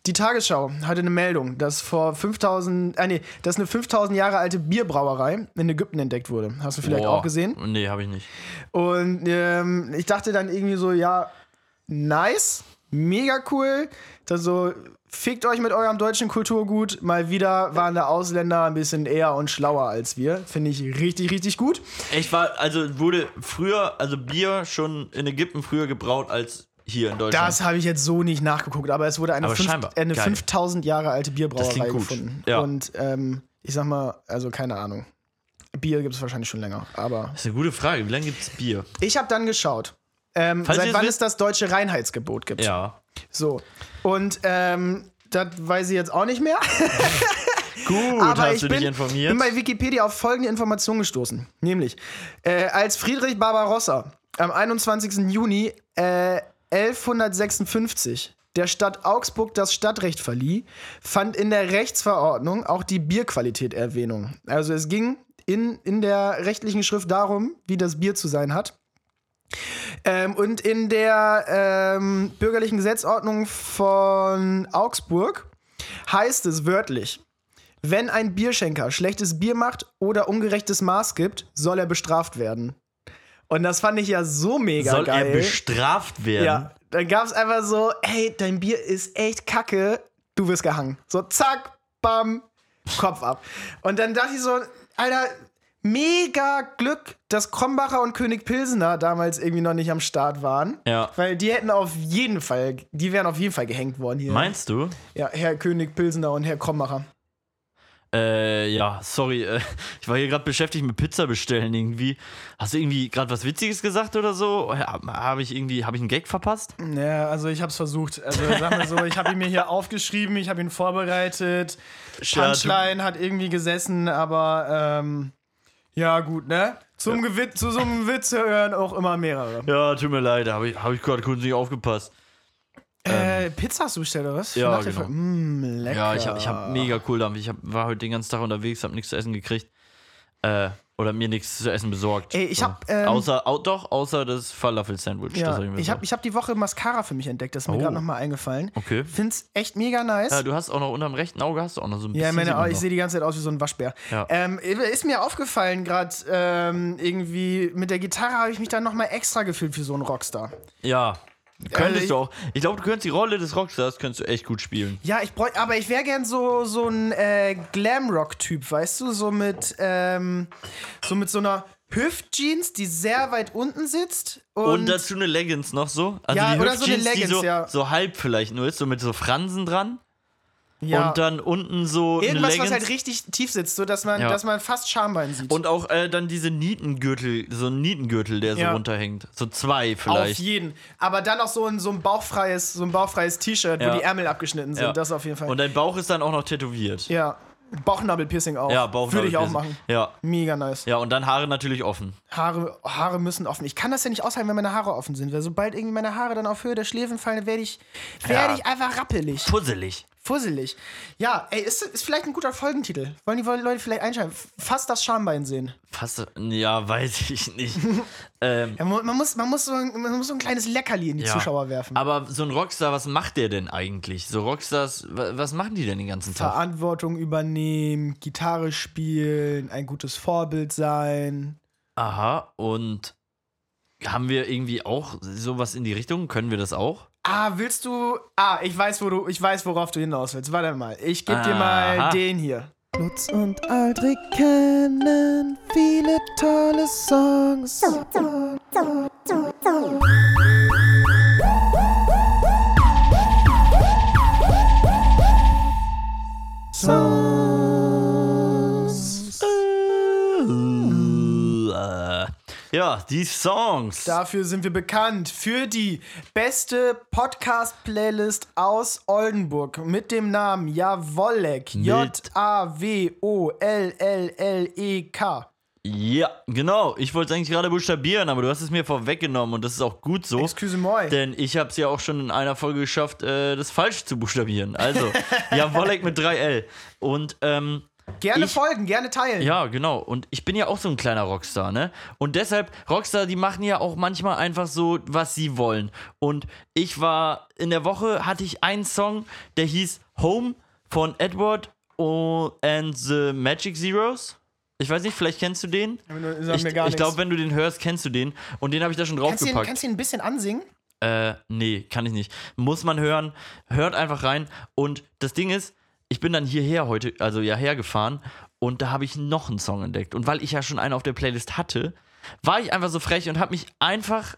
die Tagesschau hatte eine Meldung, dass vor 5000, äh, nee, dass eine 5000 Jahre alte Bierbrauerei in Ägypten entdeckt wurde. Hast du vielleicht Boah. auch gesehen? Nee, habe ich nicht. Und ähm, ich dachte dann irgendwie so, ja, nice, mega cool. Dann so, fickt euch mit eurem deutschen Kulturgut. Mal wieder waren da Ausländer ein bisschen eher und schlauer als wir. Finde ich richtig, richtig gut. Echt war, also wurde früher, also Bier schon in Ägypten früher gebraut als hier in Deutschland. Das habe ich jetzt so nicht nachgeguckt, aber es wurde eine, Aber fünf, scheinbar. eine Geil. 5000 Jahre alte Bierbrauerei gefunden. Ja. Und ähm, ich sag mal, also keine Ahnung. Bier gibt es wahrscheinlich schon länger, aber das ist eine gute Frage. Wie lange gibt es Bier? ich habe dann geschaut, ähm, seit wann es das deutsche Reinheitsgebot gibt. Ja. So. Und ähm, das weiß ich jetzt auch nicht mehr. Gut, Aber hast ich du bin, dich informiert? bin bei Wikipedia auf folgende Information gestoßen. Nämlich, äh, als Friedrich Barbarossa am 21. Juni äh, 1156 der Stadt Augsburg das Stadtrecht verlieh, fand in der Rechtsverordnung auch die Bierqualität Erwähnung. Also es ging in, in der rechtlichen Schrift darum, wie das Bier zu sein hat. Ähm, und in der ähm, bürgerlichen Gesetzordnung von Augsburg heißt es wörtlich, wenn ein Bierschenker schlechtes Bier macht oder ungerechtes Maß gibt, soll er bestraft werden. Und das fand ich ja so mega Soll geil. er bestraft werden? ja, dann gab es einfach so, hey, dein Bier ist echt kacke, du wirst gehangen. So, zack, bam, Kopf ab. Und dann dachte ich so, Alter, mega Glück, dass Krombacher und König Pilsener damals irgendwie noch nicht am Start waren. Ja. Weil die hätten auf jeden Fall, die wären auf jeden Fall gehängt worden hier. Meinst du? ja, Herr König Pilsener und Herr Krombacher. Äh, ja, sorry. Äh, ich war hier gerade beschäftigt mit Pizza bestellen irgendwie. Hast du irgendwie gerade was Witziges gesagt oder so? Habe ich irgendwie, habe ich einen Gag verpasst? Ja, also ich hab's versucht. Also sag mal so, ich habe ihn mir hier aufgeschrieben, ich habe ihn vorbereitet. Punchline hat irgendwie gesessen, aber ähm, ja gut, ne? Zum Gewitz, zu so einem Witz hören auch immer mehrere. Ja, tut mir leid, habe ich, hab ich gerade kurz nicht aufgepasst. Äh, Pizza hast du bestellt, oder was? ja, genau. Mm, lecker. Ja, ich habe ich hab mega cool Dampf. Ich hab, war heute den ganzen Tag unterwegs, habe nichts zu essen gekriegt. Äh, oder mir nichts zu essen besorgt. Ey, ich So. hab, ähm, außer, au, doch, außer das Falafel-Sandwich. das Ja, hab ich mir ich habe hab die Woche Mascara für mich entdeckt, das ist mir Oh. gerade nochmal eingefallen. Okay. Find's echt mega nice. Ja, du hast auch noch unterm rechten Auge hast du auch noch so ein bisschen. Ja, meine, ich sehe die ganze Zeit aus wie so ein Waschbär. Ja. Ähm, ist mir aufgefallen, gerade ähm, irgendwie mit der Gitarre habe ich mich dann nochmal extra gefühlt für so einen Rockstar. Ja. Könntest ich- du auch. Ich glaube, du könntest die Rolle des Rockstars könntest du echt gut spielen. Ja, ich bräuch, aber ich wäre gern so, so ein äh, Glamrock-Typ, weißt du? So mit, ähm, so mit so einer Hüftjeans, die sehr weit unten sitzt. Und, Und, dazu eine Leggings noch so. Also Ja, die oder so eine Hüftjeans, die Leggings, so, ja. so halb vielleicht nur ist, so mit so Fransen dran. Ja, Und dann unten so irgendwas, was halt richtig tief sitzt, so dass man, Ja. dass man fast Schambein sieht. und auch äh, dann diese Nietengürtel, so ein Nietengürtel, der so Ja. runterhängt. So zwei Auf vielleicht. jeden. Aber dann auch so ein, so ein bauchfreies, so ein bauchfreies T-Shirt, wo die Ärmel abgeschnitten sind. Das auf jeden Fall. Und dein Bauch ist dann auch noch tätowiert. ja. Bauchnabelpiercing auch. Ja, Bauch. Würde ich auch machen. Ja. Mega nice. Ja, und dann Haare natürlich offen. Haare, Haare müssen offen. Ich kann das ja nicht aushalten, wenn meine Haare offen sind. Weil sobald irgendwie meine Haare dann auf Höhe der Schläfen fallen, werde ich, werd Ja. ich einfach rappelig. Puzzelig. Fusselig. Ja, ey, ist, ist vielleicht ein guter Folgentitel. Wollen die Leute vielleicht einschalten? Fast das Schambein sehen. Fast. Ja, weiß ich nicht. ähm, Ja, man, man, muss, man, muss so ein, man muss so ein kleines Leckerli in die ja. Zuschauer werfen. Aber so ein Rockstar, was macht der denn eigentlich? So Rockstars, wa- was machen die denn den ganzen Tag? Verantwortung übernehmen, Gitarre spielen, ein gutes Vorbild sein. Aha, und haben wir irgendwie auch sowas in die Richtung? Können wir das auch? Ah, willst du. Ah, ich weiß, wo du, ich weiß, worauf du hinaus willst. Warte mal. Ich gebe dir mal Aha. den hier. Lutz und Aldrich kennen viele tolle Songs. Songs. Ja, die Songs. Dafür sind wir bekannt für die beste Podcast-Playlist aus Oldenburg mit dem Namen Jawollek. J-A-W-O-L-L-L-E-K. Ja, genau. Ich wollte es eigentlich gerade buchstabieren, aber du hast es mir vorweggenommen und das ist auch gut so. Excuse moi. Denn ich habe es ja auch schon in einer Folge geschafft, äh, das falsch zu buchstabieren. Also, ja, Wollek mit 3L. Und, ähm, Gerne ich- folgen, gerne teilen. ja, genau. Und ich bin ja auch so ein kleiner Rockstar, ne? Und deshalb, Rockstar, die machen ja auch manchmal einfach so, was sie wollen. Und ich war, in der Woche hatte ich einen Song, der hieß Home von Edward oh, and the Magic Zeros. Ich weiß nicht, vielleicht kennst du den? Sag Ich, ich glaube, wenn du den hörst, kennst du den. Und den habe ich da schon kannst du ihn, draufgepackt. kannst du ihn ein bisschen ansingen? Äh, nee, kann ich nicht. Muss man hören. Hört einfach rein. Und das Ding ist, ich bin dann hierher heute, also ja hergefahren und da habe ich noch einen Song entdeckt. Und weil ich ja schon einen auf der Playlist hatte, war ich einfach so frech und habe mich einfach,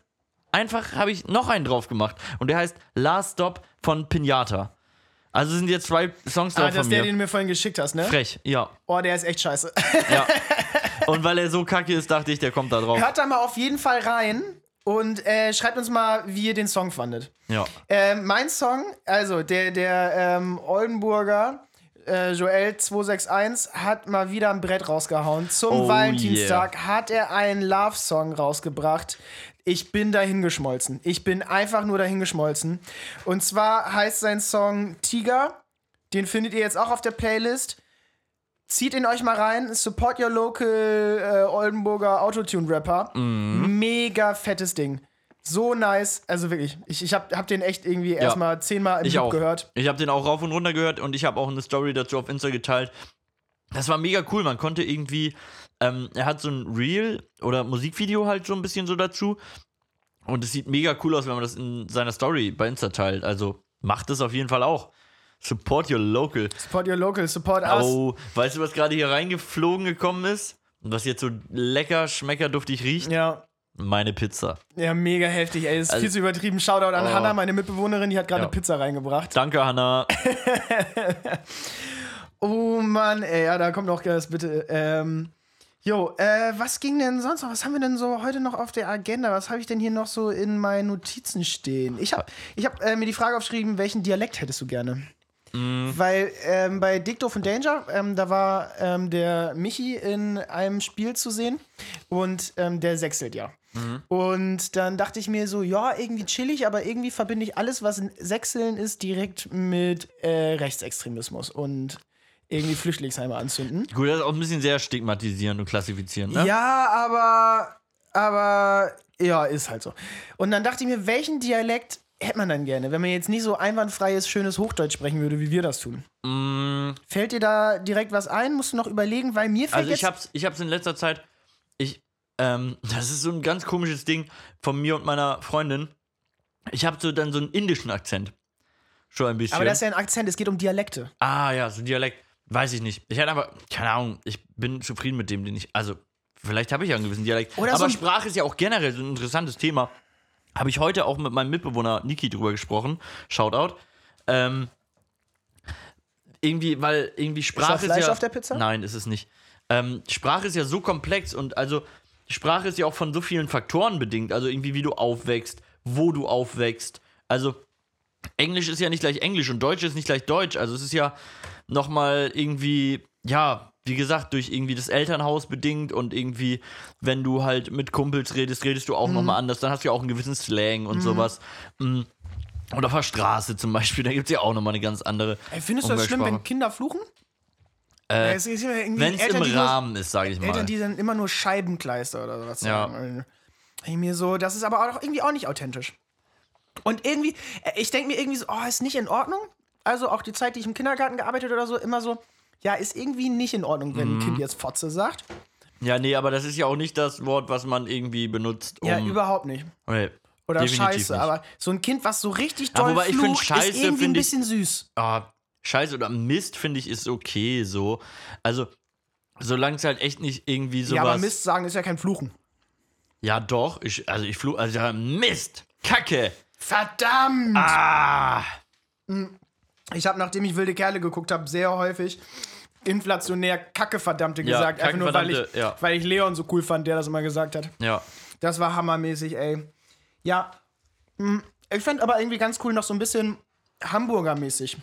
einfach habe ich noch einen drauf gemacht. Und der heißt Last Stop von Pinata. Also sind jetzt zwei Songs Ah, drauf das ist der, den du mir vorhin geschickt hast, ne? Frech, ja, Oh, der ist echt scheiße. ja. und weil er so kacke ist, dachte ich, der kommt da drauf. Hört da mal auf jeden Fall rein und äh, schreibt uns mal, wie ihr den Song fandet. Ja. Ähm, mein Song, also der, der ähm, Oldenburger äh, Joel 261 hat mal wieder ein Brett rausgehauen. Zum Oh Valentinstag hat er einen Love-Song rausgebracht. Ich bin dahin geschmolzen. Ich bin einfach nur dahin geschmolzen. Und zwar heißt sein Song Tiger. Den findet ihr jetzt auch auf der Playlist. Zieht ihn euch mal rein. Support your local äh, Oldenburger Autotune-Rapper. Mhm. Mega fettes Ding. So nice. Also wirklich. Ich, ich hab, hab den echt irgendwie erstmal zehnmal im Ich Loop auch. gehört. Ich habe den auch rauf und runter gehört und ich habe auch eine Story dazu auf Insta geteilt. Das war mega cool. Man konnte irgendwie, ähm, er hat so ein Reel oder Musikvideo halt so ein bisschen so dazu. Und es sieht mega cool aus, wenn man das in seiner Story bei Insta teilt. Also macht es auf jeden Fall auch. Support your local. Support your local, support us. Oh, weißt du, was gerade hier reingeflogen gekommen ist? Und was jetzt so lecker, schmeckerduftig riecht? Ja. Meine Pizza. Ja, mega heftig, ey. Ist Also- viel zu übertrieben. Shoutout an Oh. Hannah, meine Mitbewohnerin, die hat gerade Ja. Pizza reingebracht. Danke, Hanna. Oh Mann, ey, ja, da kommt noch das bitte. Ähm, jo, äh, was ging denn sonst noch? Was haben wir denn so heute noch auf der Agenda? Was habe ich denn hier noch so in meinen Notizen stehen? Ich habe ich hab, äh, mir die Frage aufgeschrieben, welchen Dialekt hättest du gerne? Weil ähm, bei Dick Doof und Danger, ähm, da war ähm, der Michi in einem Spiel zu sehen und ähm, der sechselt ja. Und dann dachte ich mir so, ja, irgendwie chillig, aber irgendwie verbinde ich alles, was in Sechseln ist, direkt mit äh, Rechtsextremismus und irgendwie Flüchtlingsheime anzünden. Gut, das ist auch ein bisschen sehr stigmatisierend und klassifizierend, ne? Ja, aber, aber, ja, ist halt so. Und dann dachte ich mir, welchen Dialekt hätte man dann gerne, wenn man jetzt nicht so einwandfreies, schönes Hochdeutsch sprechen würde, wie wir das tun? Mm, Fällt dir da direkt was ein? Musst du noch überlegen, weil mir fällt Also jetzt... ich hab's, ich hab's in letzter Zeit, ich, ähm, das ist so ein ganz komisches Ding von mir und meiner Freundin. Ich habe so dann so einen indischen Akzent. Schon ein bisschen. aber das ist ja ein Akzent, es geht um Dialekte. ah ja, so ein Dialekt. Weiß ich nicht. Ich hatte aber, keine Ahnung, ich bin zufrieden mit dem, den ich, also vielleicht habe ich ja einen gewissen Dialekt. Oder aber so ein- Sprache ist ja auch generell so ein interessantes Thema. Habe ich heute auch mit meinem Mitbewohner Niki drüber gesprochen. Shoutout. Ähm, irgendwie, weil irgendwie Sprache ist, Fleisch ja. auf der Pizza? Nein, ist es nicht. Ähm, Sprache ist ja so komplex und also Sprache ist ja auch von so vielen Faktoren bedingt. Also irgendwie, wie du aufwächst, wo du aufwächst. Also Englisch ist ja nicht gleich Englisch und Deutsch ist nicht gleich Deutsch. Also es ist ja nochmal irgendwie, ja, wie gesagt, durch irgendwie das Elternhaus bedingt und irgendwie, wenn du halt mit Kumpels redest, redest du auch Mhm. nochmal anders. Dann hast du ja auch einen gewissen Slang und sowas. Mm. Und auf der Straße zum Beispiel, da gibt es ja auch nochmal eine ganz andere. Ey, findest du das schlimm, wenn. Kinder fluchen? Äh, es ist Wenn es im die nur- Rahmen ist, sage ich mal. Eltern, die dann immer nur Scheibenkleister oder sowas Ja. sagen. Ich mir so, das ist aber auch irgendwie auch nicht authentisch. Und irgendwie, äh, ich denke mir irgendwie so, oh, ist nicht in Ordnung. Also auch die Zeit, die ich im Kindergarten gearbeitet oder so, immer so, ja, ist irgendwie nicht in Ordnung, wenn Mhm. ein Kind jetzt Fotze sagt. ja, nee, aber das ist ja auch nicht das Wort, was man irgendwie benutzt. Um, Ja, überhaupt nicht. Nee, Oder definitiv Scheiße. nicht. Aber so ein Kind, was so richtig Ja, doll wobei ich find flucht, Scheiße ist irgendwie ein find ich- bisschen süß. Ah, Scheiße oder Mist, finde ich, ist okay so. Also, solange es halt echt nicht irgendwie sowas. Ja, aber Mist sagen ist ja kein Fluchen. Ja, doch. Ich, also, ich flug. Also, ja, Mist! Kacke! Verdammt! Ah! Ich habe, nachdem ich wilde Kerle geguckt habe, sehr häufig inflationär Kacke verdammte Ja, gesagt. Einfach nur, weil ich, ja. weil ich Leon so cool fand, der das immer gesagt hat. Ja. Das war hammermäßig, ey. Ja. hm, Ich fand aber irgendwie ganz cool noch so ein bisschen Hamburger-mäßig.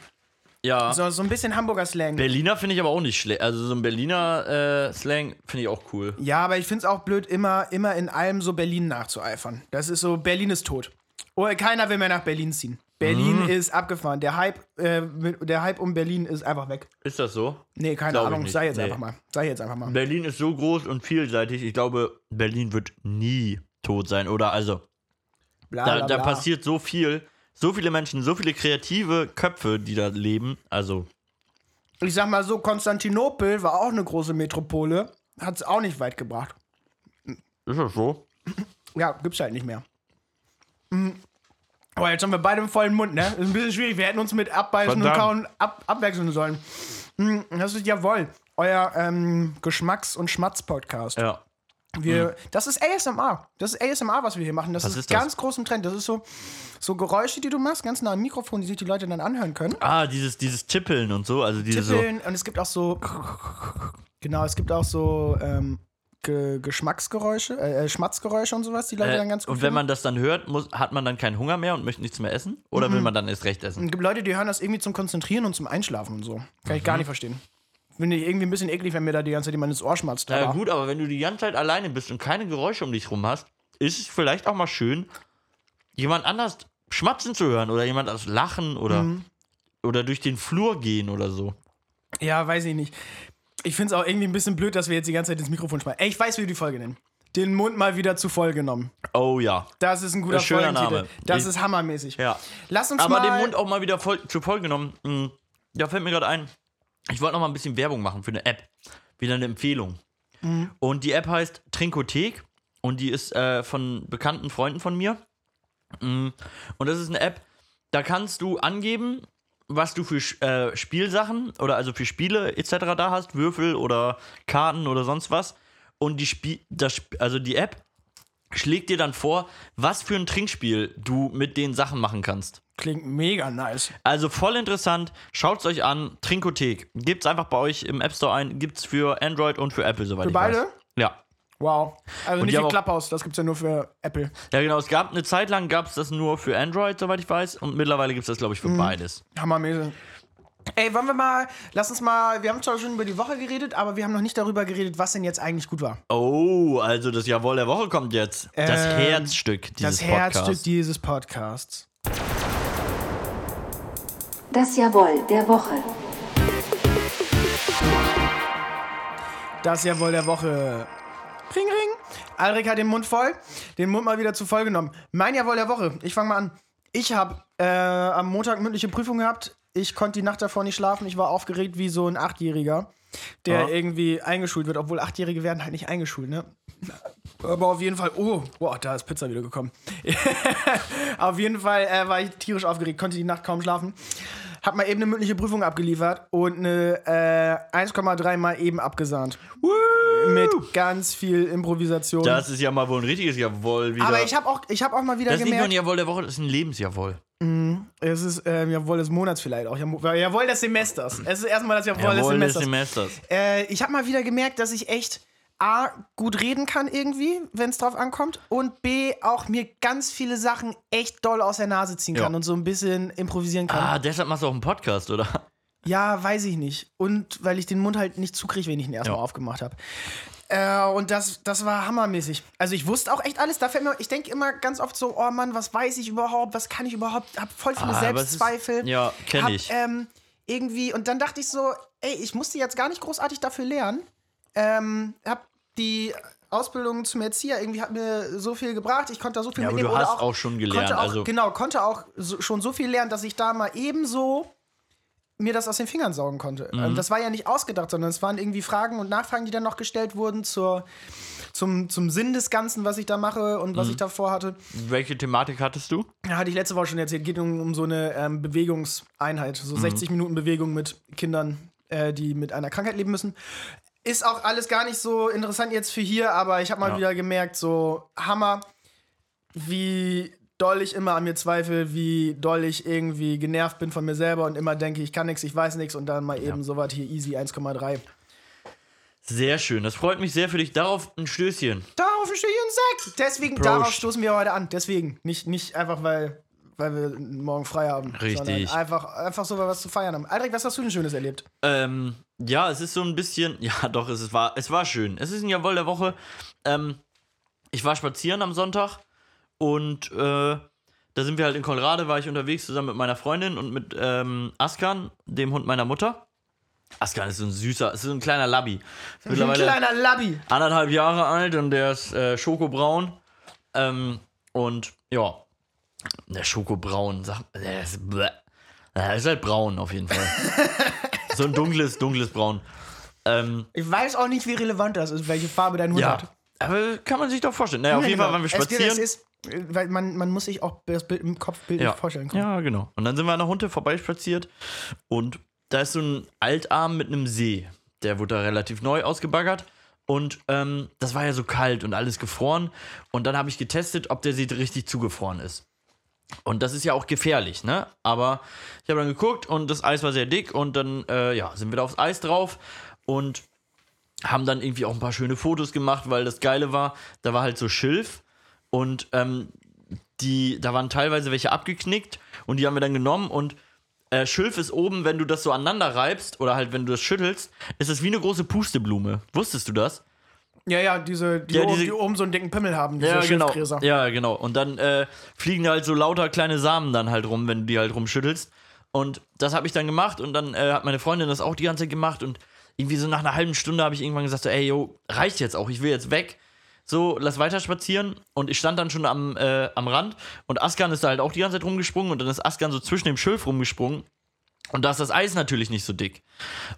Ja. So, so ein bisschen Hamburger Slang. Berliner finde ich aber auch nicht schlecht. Also, so ein Berliner äh, Slang finde ich auch cool. ja, aber ich finde es auch blöd, immer, immer in allem so Berlin nachzueifern. Das ist so, Berlin ist tot. Oder keiner will mehr nach Berlin ziehen. Berlin Mhm. ist abgefahren. Der Hype, äh, der Hype um Berlin ist einfach weg. Ist das so? Nee, keine Glaub ich Ahnung. Sei jetzt Nee. einfach mal. Sei jetzt einfach mal. Berlin ist so groß und vielseitig. Ich glaube, Berlin wird nie tot sein. Oder also, Bla, da, bla, da bla. passiert so viel. So viele Menschen, so viele kreative Köpfe, die da leben. Also, Ich sag mal so, Konstantinopel war auch eine große Metropole. Hat es auch nicht weit gebracht. ist das so? Ja, gibt's halt nicht mehr. Mhm. Aber jetzt haben wir beide im vollen Mund, ne? Ist ein bisschen schwierig. Wir hätten uns mit Abbeißen Verdammt. und Kauen ab, abwechseln sollen. Mhm, Das ist jawohl. Euer ähm, Geschmacks- und Schmatz-Podcast. Ja. Wir, Das ist ASMR. Das ist ASMR, was wir hier machen. Das ist, ist das? ganz groß im Trend. Das ist so, so Geräusche, die du machst, ganz nah am Mikrofon, die sich die Leute dann anhören können. Ah, dieses, dieses Tippeln und so. Also, diese. Tippeln und es gibt auch so. Genau, es gibt auch so ähm, Ge Geschmacksgeräusche, äh, äh, Schmatzgeräusche und sowas, die Leute dann ganz Äh, gut und wenn finden. man das dann hört, muss, hat man dann keinen Hunger mehr und möchte nichts mehr essen? Oder Mhm. will man dann erst recht essen? Es gibt Leute, die hören das irgendwie zum Konzentrieren und zum Einschlafen und so. Kann ich gar Mhm. nicht verstehen. Finde ich irgendwie ein bisschen eklig, wenn mir da die ganze Zeit jemand ins Ohr schmatzt. Ja, gut, aber wenn du die ganze Zeit alleine bist und keine Geräusche um dich rum hast, ist es vielleicht auch mal schön, jemand anders schmatzen zu hören oder jemand anders lachen oder, Mhm. oder durch den Flur gehen oder so. Ja, weiß ich nicht. Ich finde es auch irgendwie ein bisschen blöd, dass wir jetzt die ganze Zeit ins Mikrofon schmeißen. Ey, ich weiß, wie wir die Folge nennen. Den Mund mal wieder zu voll genommen. Oh ja. Das ist ein guter ein schöner. Name. Das Ich- ist hammermäßig. Ja. Lass uns Aber mal. den Mund auch mal wieder voll, zu voll genommen. Mm, Da fällt mir gerade ein, ich wollte noch mal ein bisschen Werbung machen für eine App. Wieder eine Empfehlung. Mhm. Und die App heißt Trinkothek und die ist äh, von bekannten Freunden von mir. Mm, Und das ist eine App, da kannst du angeben, was du für äh, Spielsachen oder also für Spiele etc. da hast, Würfel oder Karten oder sonst was. Und die Spie das, also die App schlägt dir dann vor, was für ein Trinkspiel du mit den Sachen machen kannst. Klingt mega nice. Also voll interessant. Schaut's euch an. Trinkothek. Gibt's einfach bei euch im App Store ein. Gibt's für Android und für Apple, soweit Für ich beide? weiß. Ja. Wow. Also Und nicht wie Clubhouse, das gibt's ja nur für Apple. Ja, genau. Es gab eine Zeit lang gab's das nur für Android, soweit ich weiß. Und mittlerweile gibt's das, glaube ich, für Mhm. beides. Hammermäßig. Ey, wollen wir mal, lass uns mal, wir haben zwar schon über die Woche geredet, aber wir haben noch nicht darüber geredet, was denn jetzt eigentlich gut war. Oh, also das Jawohl der Woche kommt jetzt. Das Ähm, Herzstück dieses das Herzstück Podcasts. dieses Podcasts. Das Jawohl der Woche. Das Jawohl der Woche. Ring, ring. Alrik hat den Mund voll, den Mund mal wieder zu voll genommen. Mein Jawohl der Woche. Ich fange mal an. Ich habe äh, am Montag mündliche Prüfung gehabt. Ich konnte die Nacht davor nicht schlafen. Ich war aufgeregt wie so ein Achtjähriger, der Ja. irgendwie eingeschult wird. Obwohl Achtjährige werden halt nicht eingeschult, ne? Aber auf jeden Fall, oh, boah, da ist Pizza wieder gekommen. auf jeden Fall äh, war ich tierisch aufgeregt, konnte die Nacht kaum schlafen. Hab mal eben eine mündliche Prüfung abgeliefert und eine äh, 1,3 mal eben abgesahnt. Mit ganz viel Improvisation. Das ist ja mal wohl ein richtiges Jawohl wieder. Aber ich habe auch, ich hab auch mal wieder das ist nicht nur ein gemerkt, Jawohl der Woche, das ist ein Lebensjawohl. es ist ähm, Jawohl des Monats vielleicht auch. Jawohl, des Semesters. Es ist erstmal das Jawohl, Jawohl des des Semesters. Semesters. Äh, ich habe mal wieder gemerkt, dass ich echt A, gut reden kann irgendwie, wenn es drauf ankommt. Und B, auch mir ganz viele Sachen echt doll aus der Nase ziehen Ja. kann und so ein bisschen improvisieren kann. Ah, deshalb machst du auch einen Podcast, oder? Ja, weiß ich nicht. Und weil ich den Mund halt nicht zukriege, wenn ich ihn erstmal Ja. aufgemacht habe. Äh, und das, das war hammermäßig. Also ich wusste auch echt alles. Da fällt mir, ich denke immer ganz oft so, oh Mann, was weiß ich überhaupt? Was kann ich überhaupt? Hab voll viele Ah, es ist- Selbstzweifel. ja, kenn Hab, ich. Ähm, irgendwie, und dann dachte ich so, ey, ich musste jetzt gar nicht großartig dafür lernen. Ähm, hab die Ausbildung zum Erzieher irgendwie hat mir so viel gebracht. Ich konnte da so viel Ja, aber mitnehmen. du oder hast auch schon gelernt, auch, also- Genau, konnte auch so, schon so viel lernen, dass ich da mal ebenso mir das aus den Fingern saugen konnte. Mhm. Ähm, Das war ja nicht ausgedacht, sondern es waren irgendwie Fragen und Nachfragen, die dann noch gestellt wurden zur, zum, zum Sinn des Ganzen, was ich da mache und was Mhm. ich davor hatte. Welche Thematik hattest du? Ja, hatte ich letzte Woche schon erzählt. Geht um, um so eine ähm, Bewegungseinheit. Mhm. So 60 Minuten Bewegung mit Kindern, äh, die mit einer Krankheit leben müssen. Ist auch alles gar nicht so interessant jetzt für hier, aber ich habe mal Ja. wieder gemerkt, so Hammer, wie doll ich immer an mir zweifle, wie doll ich irgendwie genervt bin von mir selber und immer denke, ich kann nichts, ich weiß nichts und dann mal eben so was hier easy 1,3. Sehr schön, das freut mich sehr für dich. Darauf ein Stößchen. Darauf ich und Sekt. Deswegen, Prost. darauf stoßen wir heute an. Deswegen. Nicht, nicht einfach, weil, weil wir morgen frei haben. Richtig. Sondern einfach, einfach so, weil wir was zu feiern haben. Aldrich, was hast du denn Schönes erlebt? Ähm, ja, es ist so ein bisschen, ja doch, es war, es war schön. Es ist ein Jawohl der Woche. Ähm, ich war spazieren am Sonntag und äh, da sind wir halt in Colorado, war ich unterwegs zusammen mit meiner Freundin und mit ähm, Askan, dem Hund meiner Mutter. Askan ist so ein süßer, ist so ein kleiner Labby. Ist Ein Mittlerweile kleiner Labby. anderthalb Jahre alt und der ist äh, schokobraun. Ähm, und ja, der schokobraun, sag, der ist, bleh. der ist halt braun auf jeden Fall. so ein dunkles, dunkles Braun. Ähm, Ich weiß auch nicht, wie relevant das ist, welche Farbe dein Hund ja, hat. aber kann man sich doch vorstellen. Naja, auf Ja, jeden genau. Fall waren wir spazieren. Es ist, weil man, man muss sich auch das Bild im Kopf bildlich ja. vorstellen können. ja, genau. Und dann sind wir an der Hunde vorbeispaziert und da ist so ein Altarm mit einem See. Der wurde da relativ neu ausgebaggert. Und ähm, das war ja so kalt und alles gefroren. Und dann habe ich getestet, ob der See richtig zugefroren ist. Und das ist ja auch gefährlich, ne? Aber ich habe dann geguckt und das Eis war sehr dick und dann, äh, ja, sind wir da aufs Eis drauf und haben dann irgendwie auch ein paar schöne Fotos gemacht, weil das Geile war, da war halt so Schilf und ähm, die, da waren teilweise welche abgeknickt und die haben wir dann genommen und äh, Schilf ist oben, wenn du das so aneinander reibst oder halt wenn du das schüttelst, ist es wie eine große Pusteblume. Wusstest du das? Ja, ja, diese, die, Ja, oben, diese- die oben so einen dicken Pimmel haben, diese Ja, genau. Ja, genau. Und dann äh, fliegen halt so lauter kleine Samen dann halt rum, wenn du die halt rumschüttelst. Und das habe ich dann gemacht und dann äh, hat meine Freundin das auch die ganze Zeit gemacht und irgendwie so nach einer halben Stunde habe ich irgendwann gesagt, so, ey, yo, reicht jetzt auch, ich will jetzt weg. So, lass weiter spazieren. Und ich stand dann schon am, äh, am Rand und Askan ist da halt auch die ganze Zeit rumgesprungen und dann ist Askan so zwischen dem Schilf rumgesprungen. Und da ist das Eis natürlich nicht so dick.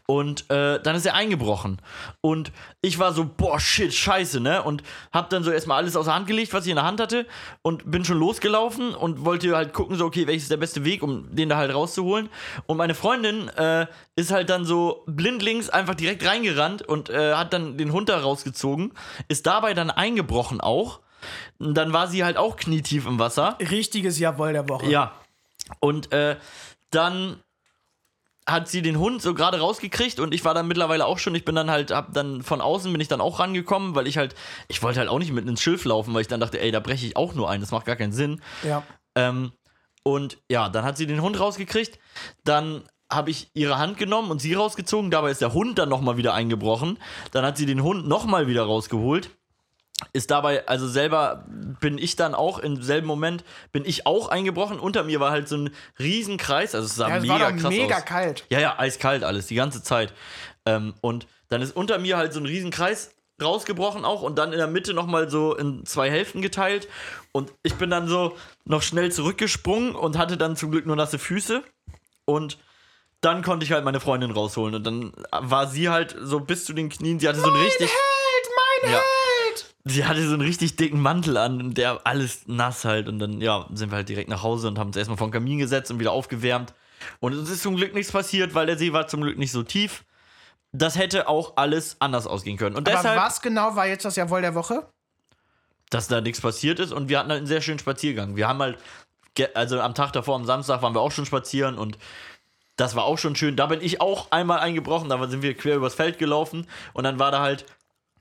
Und äh, dann ist er eingebrochen. Und ich war so, boah, shit, scheiße, ne? Und hab dann so erstmal alles außer Hand gelegt, was ich in der Hand hatte. Und bin schon losgelaufen und wollte halt gucken, so, okay, welches ist der beste Weg, um den da halt rauszuholen. Und meine Freundin äh, ist halt dann so blindlings einfach direkt reingerannt und äh, hat dann den Hund da rausgezogen. Ist dabei dann eingebrochen auch. Und dann war sie halt auch knietief im Wasser. Richtiges Jawohl der Woche. Ja. Und äh, dann hat sie den Hund so gerade rausgekriegt und ich war dann mittlerweile auch schon, ich bin dann halt, hab dann von außen bin ich dann auch rangekommen, weil ich halt, ich wollte halt auch nicht mitten ins Schilf laufen, weil ich dann dachte, ey, da breche ich auch nur ein, das macht gar keinen Sinn. Ja. Ähm, und ja, dann hat sie den Hund rausgekriegt. Dann habe ich ihre Hand genommen und sie rausgezogen. Dabei ist der Hund dann nochmal wieder eingebrochen. Dann hat sie den Hund nochmal wieder rausgeholt. Ist dabei, also selber bin ich dann auch im selben Moment, bin ich auch eingebrochen. Unter mir war halt so ein Riesenkreis. Also es sah Ja, es mega war krass mega aus. kalt. Ja, ja, eiskalt alles, die ganze Zeit. Ähm, und dann ist unter mir halt so ein Riesenkreis rausgebrochen auch und dann in der Mitte nochmal so in zwei Hälften geteilt. Und ich bin dann so noch schnell zurückgesprungen und hatte dann zum Glück nur nasse Füße. Und dann konnte ich halt meine Freundin rausholen. Und dann war sie halt so bis zu den Knien. Sie hatte so einen richtig. Held, mein Ja. Held! Sie hatte so einen richtig dicken Mantel an und der alles nass halt. Und dann, ja, sind wir halt direkt nach Hause und haben uns erstmal vor den Kamin gesetzt und wieder aufgewärmt. Und es ist zum Glück nichts passiert, weil der See war zum Glück nicht so tief. Das hätte auch alles anders ausgehen können. Und Aber deshalb, was genau war jetzt das Jawohl der Woche? dass da nichts passiert ist. Und wir hatten halt einen sehr schönen Spaziergang. Wir haben halt, also am Tag davor, am Samstag, waren wir auch schon spazieren und das war auch schon schön. Da bin ich auch einmal eingebrochen, da sind wir quer übers Feld gelaufen und dann war da halt,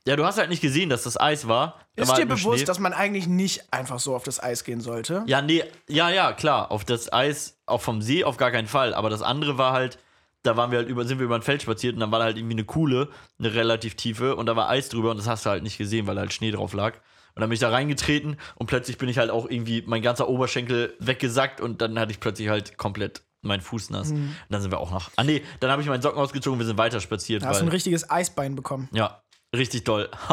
ja, du hast halt nicht gesehen, dass das Eis war. Da Ist war dir halt bewusst, Schnee. dass man eigentlich nicht einfach so auf das Eis gehen sollte? Ja, nee, ja, ja, klar. Auf das Eis, auch vom See auf gar keinen Fall. Aber das andere war halt, da waren wir halt über, sind wir über ein Feld spaziert und dann war da halt irgendwie eine Kuhle, eine relativ tiefe, und da war Eis drüber und das hast du halt nicht gesehen, weil halt Schnee drauf lag. Und dann bin ich da reingetreten und plötzlich bin ich halt auch irgendwie, mein ganzer Oberschenkel weggesackt und dann hatte ich plötzlich halt komplett meinen Fuß nass. Und dann sind wir auch nach. Ah nee, dann habe ich meinen Socken ausgezogen und wir sind weiter spaziert. Da hast du ein richtiges Eisbein bekommen. ja, richtig toll.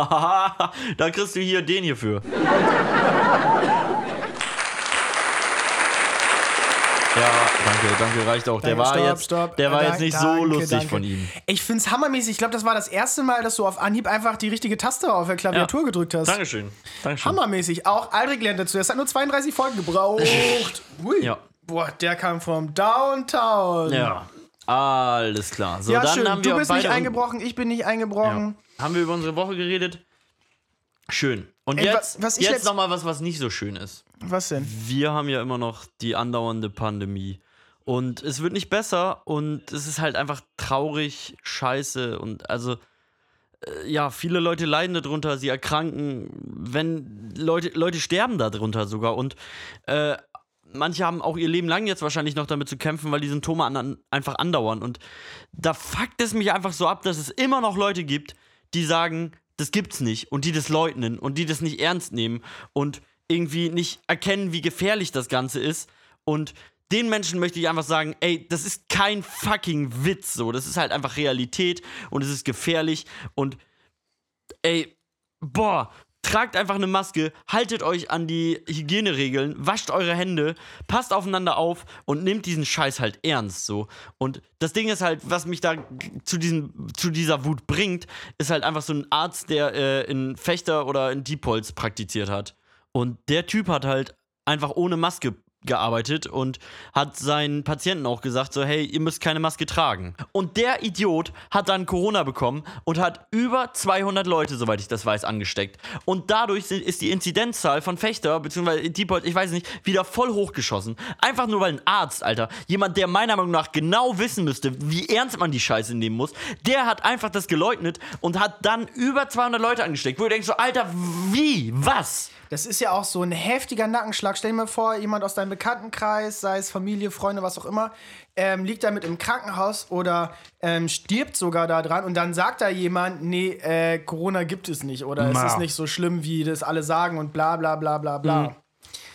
da kriegst du hier den hier für. Ja, danke, danke, reicht auch. Der Danke, war stopp, jetzt, stopp. der war Dank- jetzt nicht danke, so lustig danke. von ihm. Ich find's hammermäßig. Ich glaube, das war das erste Mal, dass du auf Anhieb einfach die richtige Taste auf der Klaviatur gedrückt hast. Dankeschön. Dankeschön. Hammermäßig. Auch Aldrich lernt dazu. Es hat nur 32 Folgen gebraucht. Ui. Ja. Boah, der kam vom Downtown. Ja. Alles klar. So, Ja, dann schön. haben wir du bist nicht eingebrochen, ich bin nicht Ja. Haben wir über unsere Woche geredet? Schön. Und Ey, jetzt, was jetzt jetzt- noch mal was, was nicht so schön ist. Was denn? wir haben ja immer noch die andauernde Pandemie. Und es wird nicht besser und es ist halt einfach traurig, scheiße und also äh, ja, viele Leute leiden darunter, sie erkranken, wenn Leute, Leute sterben darunter sogar und äh, manche haben auch ihr Leben lang jetzt wahrscheinlich noch damit zu kämpfen, weil die Symptome an, an, einfach andauern und da fuckt es mich einfach so ab, dass es immer noch Leute gibt, die sagen, das gibt's nicht und die das leugnen und die das nicht ernst nehmen und irgendwie nicht erkennen, wie gefährlich das Ganze ist. Und den Menschen möchte ich einfach sagen, ey, das ist kein fucking Witz so, das ist halt einfach Realität und es ist gefährlich und ey, boah, tragt einfach eine Maske, haltet euch an die Hygieneregeln, wascht eure Hände, passt aufeinander auf und nehmt diesen Scheiß halt ernst so. Und das Ding ist halt, was mich da zu, diesem, zu dieser Wut bringt, ist halt einfach so ein Arzt, der äh, in Fechter oder in Diepholz praktiziert hat. Und der Typ hat halt einfach ohne Maske gearbeitet und hat seinen Patienten auch gesagt, so hey, ihr müsst keine Maske tragen. Und der Idiot hat dann Corona bekommen und hat über 200 Leute, soweit ich das weiß, angesteckt. Und dadurch ist die Inzidenzzahl von Fechter, beziehungsweise Diepholz, ich weiß nicht, wieder voll hochgeschossen. Einfach nur, weil ein Arzt, Alter, jemand, der meiner Meinung nach genau wissen müsste, wie ernst man die Scheiße nehmen muss, der hat einfach das geleugnet und hat dann über 200 Leute angesteckt. Wo du denkst so, Alter, wie? Was? Das ist ja auch so ein heftiger Nackenschlag. Stell dir mal vor, jemand aus deinem Bekanntenkreis, sei es Familie, Freunde, was auch immer, ähm, liegt damit im Krankenhaus oder ähm, stirbt sogar da dran und dann sagt da jemand, nee, äh, Corona gibt es nicht oder es ist nicht so schlimm, wie das alle sagen und bla bla bla bla bla.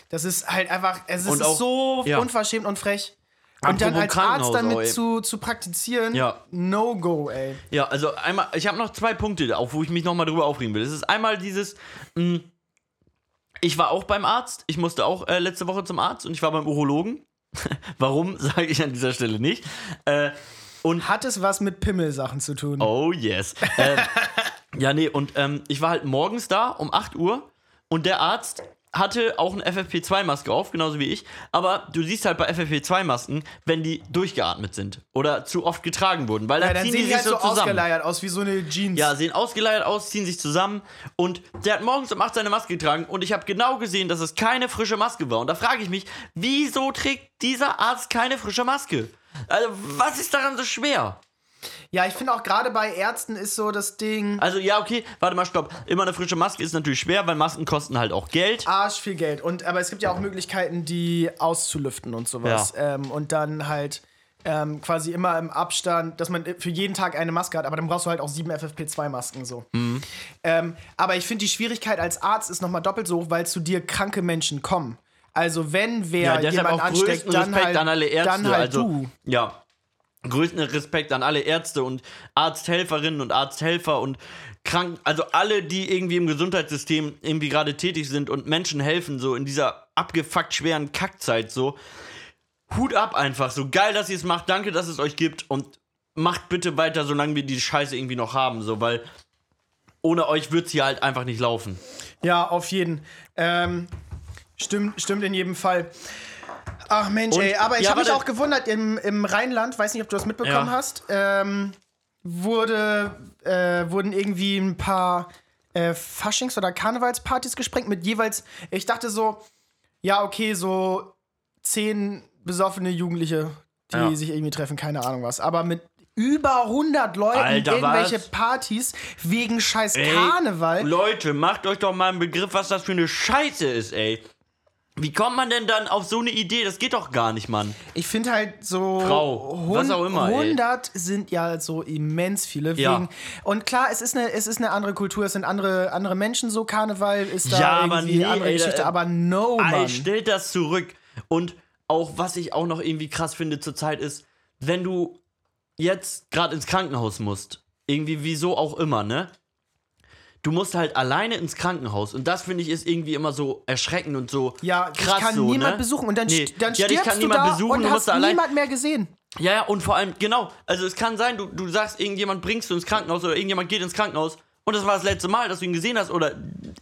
Das ist halt einfach, es ist auch- so ja. unverschämt und frech. Und dann als Arzt damit auch, zu, zu praktizieren, Ja. no go, ey. Ja, also einmal, ich habe noch zwei Punkte, auch wo ich mich nochmal drüber aufregen will. Es ist einmal dieses, mh, ich war auch beim Arzt, ich musste auch äh, letzte Woche zum Arzt und ich war beim Urologen. Warum, sage ich an dieser Stelle nicht. Äh, und Hat es was mit Pimmelsachen zu tun? Oh yes. ähm, ja, nee, und ähm, ich war halt morgens da um 8 Uhr und der Arzt hatte auch eine FFP2-Maske auf, genauso wie ich. Aber du siehst halt bei FFP2-Masken, wenn die durchgeatmet sind oder zu oft getragen wurden, weil Ja, dann dann ziehen sehen die die sich halt so so zusammen. ausgeleiert aus, wie so eine Jeans. Ja, sehen ausgeleiert aus, ziehen sich zusammen und der hat morgens um 8 seine Maske getragen und ich habe genau gesehen, dass es keine frische Maske war. Und da frage ich mich, wieso trägt dieser Arzt keine frische Maske? Also, was ist daran so schwer? Ja, ich finde auch gerade bei Ärzten ist so das Ding Also, ja, okay, warte mal, stopp. Immer eine frische Maske ist natürlich schwer, weil Masken kosten halt auch Geld. arsch viel Geld. Und, aber es gibt ja auch Möglichkeiten, die auszulüften und sowas. Ähm, und dann halt ähm, quasi immer im Abstand, dass man für jeden Tag eine Maske hat, aber dann brauchst du halt auch sieben FFP2-Masken so. Mhm. Ähm, aber ich finde, die Schwierigkeit als Arzt ist nochmal doppelt so hoch, weil zu dir kranke Menschen kommen. Also wenn wer Ja, auch ansteckt, dann Respekt halt, an alle Ärzte. dann halt also, du. Ja, größten Respekt an alle Ärzte und Arzthelferinnen und Arzthelfer und krank, also alle, die irgendwie im Gesundheitssystem irgendwie gerade tätig sind und Menschen helfen, so in dieser abgefuckt schweren Kackzeit, so. Hut ab einfach, so geil, dass ihr es macht, danke, dass es euch gibt und macht bitte weiter, solange wir die Scheiße irgendwie noch haben, so, weil ohne euch wird es hier halt einfach nicht laufen. Ja, auf jeden. Ähm, stimmt, stimmt in jedem Fall. Ach Mensch, Und- ey, aber ich ja, habe mich auch gewundert, im, im Rheinland, weiß nicht, ob du das mitbekommen Ja. hast, ähm, wurde, äh, wurden irgendwie ein paar äh, Faschings- oder Karnevalspartys gesprengt mit jeweils, ich dachte so, ja, okay, so zehn besoffene Jugendliche, die Ja. sich irgendwie treffen, keine Ahnung was, aber mit über 100 Leuten Alter, irgendwelche was? Partys wegen scheiß Ey, Karneval. Leute, macht euch doch mal einen Begriff, was das für eine Scheiße ist, ey. Wie kommt man denn dann auf so eine Idee? Das geht doch gar nicht, Mann. Ich finde halt so. Frau, was auch immer, ey. 100 sind ja so immens viele. Ja. Wegen, und klar, es ist, eine, es ist eine andere Kultur, es sind andere, andere Menschen so. Karneval ist da Ja, aber irgendwie nee, andere ey, Geschichte, aber no, Ey, Mann. stellt das zurück. Und auch, was ich auch noch irgendwie krass finde zurzeit ist, wenn du jetzt gerade ins Krankenhaus musst, irgendwie wieso auch immer, ne? Du musst halt alleine ins Krankenhaus und das finde ich ist irgendwie immer so erschreckend und so Ja, krass ich kann so, niemand ne? besuchen und dann, Nee. dann ja, stirbst kann du niemand da besuchen, und du hast niemand mehr gesehen. Ja, ja, und vor allem, genau, also es kann sein, du, du sagst, irgendjemand bringst du ins Krankenhaus oder irgendjemand geht ins Krankenhaus und das war das letzte Mal, dass du ihn gesehen hast oder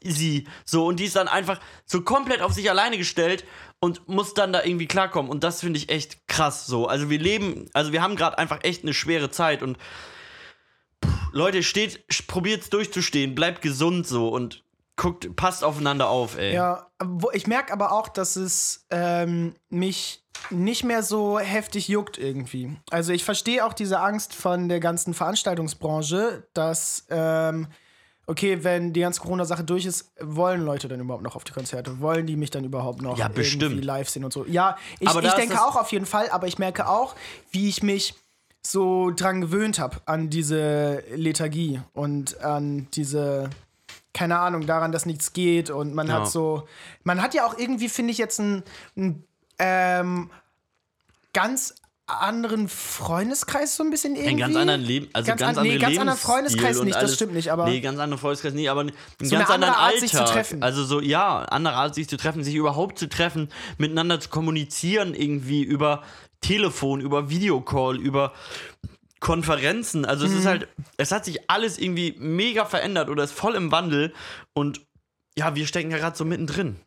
sie. So, und die ist dann einfach so komplett auf sich alleine gestellt und muss dann da irgendwie klarkommen. Und das finde ich echt krass so. Also wir leben, also wir haben gerade einfach echt eine schwere Zeit und Leute, steht, probiert's durchzustehen, bleibt gesund so und guckt, passt aufeinander auf, ey. Ja, wo, ich merke aber auch, dass es ähm, mich nicht mehr so heftig juckt irgendwie. Also ich verstehe auch diese Angst von der ganzen Veranstaltungsbranche, dass, ähm, okay, wenn die ganze Corona-Sache durch ist, wollen Leute dann überhaupt noch auf die Konzerte? Wollen die mich dann überhaupt noch Ja, irgendwie live sehen und so? Ja, ich, ich denke auch auf jeden Fall, aber ich merke auch, wie ich mich so dran gewöhnt habe an diese Lethargie und an diese keine Ahnung, daran, dass nichts geht und man Ja. hat so, man hat ja auch irgendwie, finde ich, jetzt einen, einen ähm, ganz anderen Freundeskreis so ein bisschen irgendwie. Einen ganz anderen Leben, also ganz, an- andere nee, ganz anderen Freundeskreis und nicht, das alles. stimmt nicht, aber Nee, ganz andere Freundeskreis nicht, aber einen So ganz eine anderen andere Art, Alltag. sich zu treffen. Also so, ja, andere Art, sich zu treffen, sich überhaupt zu treffen, miteinander zu kommunizieren, irgendwie über Telefon, über Videocall, über Konferenzen. Also es ist Mhm. halt, es hat sich alles irgendwie mega verändert oder ist voll im Wandel und ja, wir stecken ja gerade so mittendrin.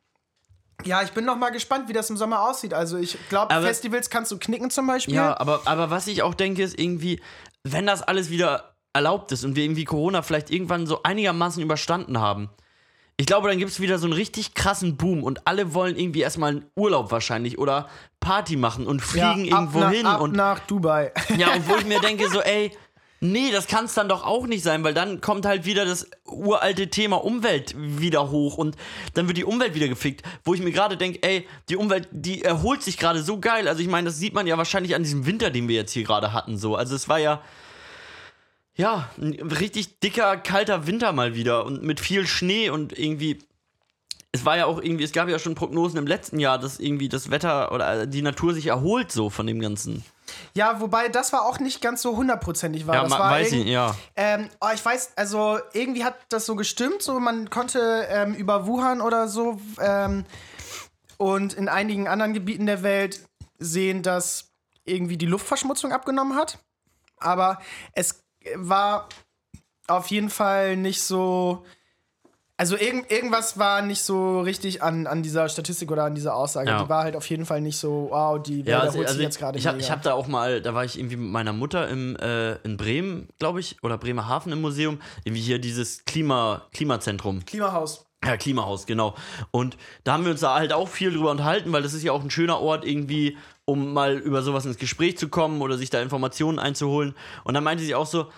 ja, ich bin noch mal gespannt, wie das im Sommer aussieht. Also ich glaube, Festivals kannst du knicken zum Beispiel. Ja, aber, aber was ich auch denke, ist irgendwie, wenn das alles wieder erlaubt ist und wir irgendwie Corona vielleicht irgendwann so einigermaßen überstanden haben, ich glaube, dann gibt es wieder so einen richtig krassen Boom und alle wollen irgendwie erstmal einen Urlaub wahrscheinlich oder Party machen und Ja, fliegen ab irgendwo nach, hin ab und nach Dubai. ja, und wo ich mir denke, so, ey, nee, das kann es dann doch auch nicht sein, weil dann kommt halt wieder das uralte Thema Umwelt wieder hoch und dann wird die Umwelt wieder gefickt. Wo ich mir gerade denke, ey, die Umwelt, die erholt sich gerade so geil. Also ich meine, das sieht man ja wahrscheinlich an diesem Winter, den wir jetzt hier gerade hatten, so. Also es war ja. Ja, ein richtig dicker, kalter Winter mal wieder und mit viel Schnee und irgendwie es war ja auch irgendwie, es gab ja schon Prognosen im letzten Jahr, dass irgendwie das Wetter oder die Natur sich erholt so von dem Ganzen. Ja, wobei das war auch nicht ganz so hundertprozentig war. Ja, das war weiß ich, ja. Ähm, oh, ich weiß, also irgendwie hat das so gestimmt, so man konnte ähm, über Wuhan oder so ähm, und in einigen anderen Gebieten der Welt sehen, dass irgendwie die Luftverschmutzung abgenommen hat. Aber es war auf jeden Fall nicht so. Also irgend, irgendwas war nicht so richtig an, an dieser Statistik oder an dieser Aussage. Ja. Die war halt auf jeden Fall nicht so, wow, die Ja, Wälder also, holt also sie jetzt gerade ich habe hab da auch mal, da war ich irgendwie mit meiner Mutter im, äh, in Bremen, glaube ich, oder Bremerhaven im Museum, irgendwie hier dieses Klima, Klimazentrum. Klimahaus. Ja, Klimahaus, genau. Und da haben wir uns da halt auch viel drüber unterhalten, weil das ist ja auch ein schöner Ort irgendwie, um mal über sowas ins Gespräch zu kommen oder sich da Informationen einzuholen. Und dann meinte sie auch so,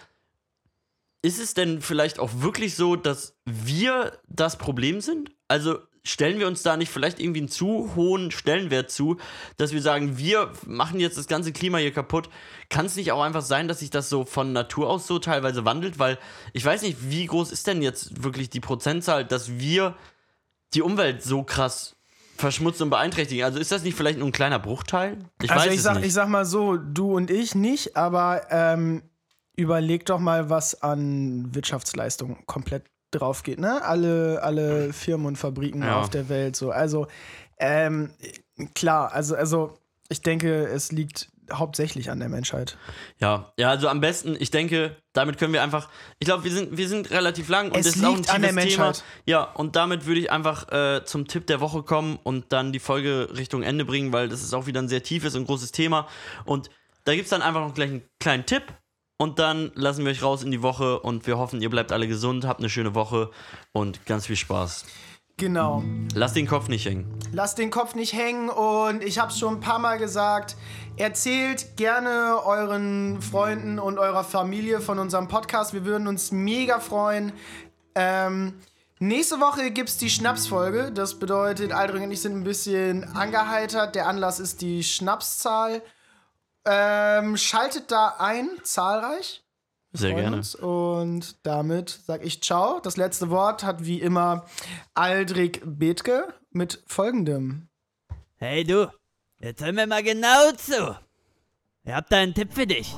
ist es denn vielleicht auch wirklich so, dass wir das Problem sind? Also stellen wir uns da nicht vielleicht irgendwie einen zu hohen Stellenwert zu, dass wir sagen, wir machen jetzt das ganze Klima hier kaputt? Kann es nicht auch einfach sein, dass sich das so von Natur aus so teilweise wandelt? Weil ich weiß nicht, wie groß ist denn jetzt wirklich die Prozentzahl, dass wir die Umwelt so krass verschmutzen und beeinträchtigen? Also ist das nicht vielleicht nur ein kleiner Bruchteil? Ich also weiß ich sag, nicht. ich sag mal so, du und ich nicht, aber ähm, überleg doch mal, was an Wirtschaftsleistung komplett drauf geht, ne? Alle, alle Firmen und Fabriken Ja. auf der Welt so. Also, ähm, klar, also, also ich denke, es liegt hauptsächlich an der Menschheit. Ja, ja, also am besten, ich denke, damit können wir einfach, ich glaube, wir sind, wir sind relativ lang und Es das ist auch ein liegt an der tiefes Thema. Menschheit. Ja, und damit würde ich einfach äh, zum Tipp der Woche kommen und dann die Folge Richtung Ende bringen, weil das ist auch wieder ein sehr tiefes und großes Thema. Und da gibt es dann einfach noch gleich einen kleinen Tipp und dann lassen wir euch raus in die Woche und wir hoffen, ihr bleibt alle gesund, habt eine schöne Woche und ganz viel Spaß. Genau. Lasst den Kopf nicht hängen. Lasst den Kopf nicht hängen und ich habe es schon ein paar Mal gesagt, erzählt gerne euren Freunden und eurer Familie von unserem Podcast. Wir würden uns mega freuen. Ähm, nächste Woche gibt es die Schnapsfolge. Das bedeutet, Aldring und ich sind ein bisschen angeheitert. Der Anlass ist die Schnapszahl. Ähm, schaltet da ein, zahlreich. Sehr gerne. Uns. Und damit sage ich Ciao. Das letzte Wort hat wie immer Aldrich Bethke mit folgendem. Hey du, jetzt hör mir mal genau zu. Ich hab da einen Tipp für dich.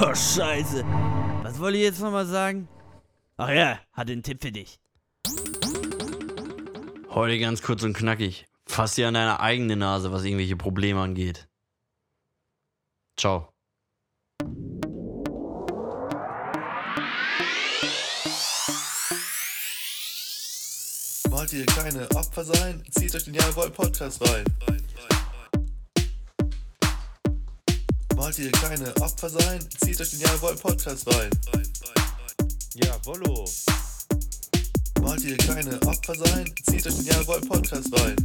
Oh, scheiße. Was wollte ich jetzt nochmal sagen? Ach ja, hatte einen Tipp für dich. Heute ganz kurz und knackig. Fass dir an deine eigene Nase, was irgendwelche Probleme angeht. Ciao. Wollt ihr keine Opfer sein? Zieht euch den Jawohl Podcast rein. Wollt ihr keine Opfer sein? Zieht euch den Jawohl Podcast rein. Jawollo. Wollt ihr keine Opfer sein? Zieht euch den Jawohl Podcast rein.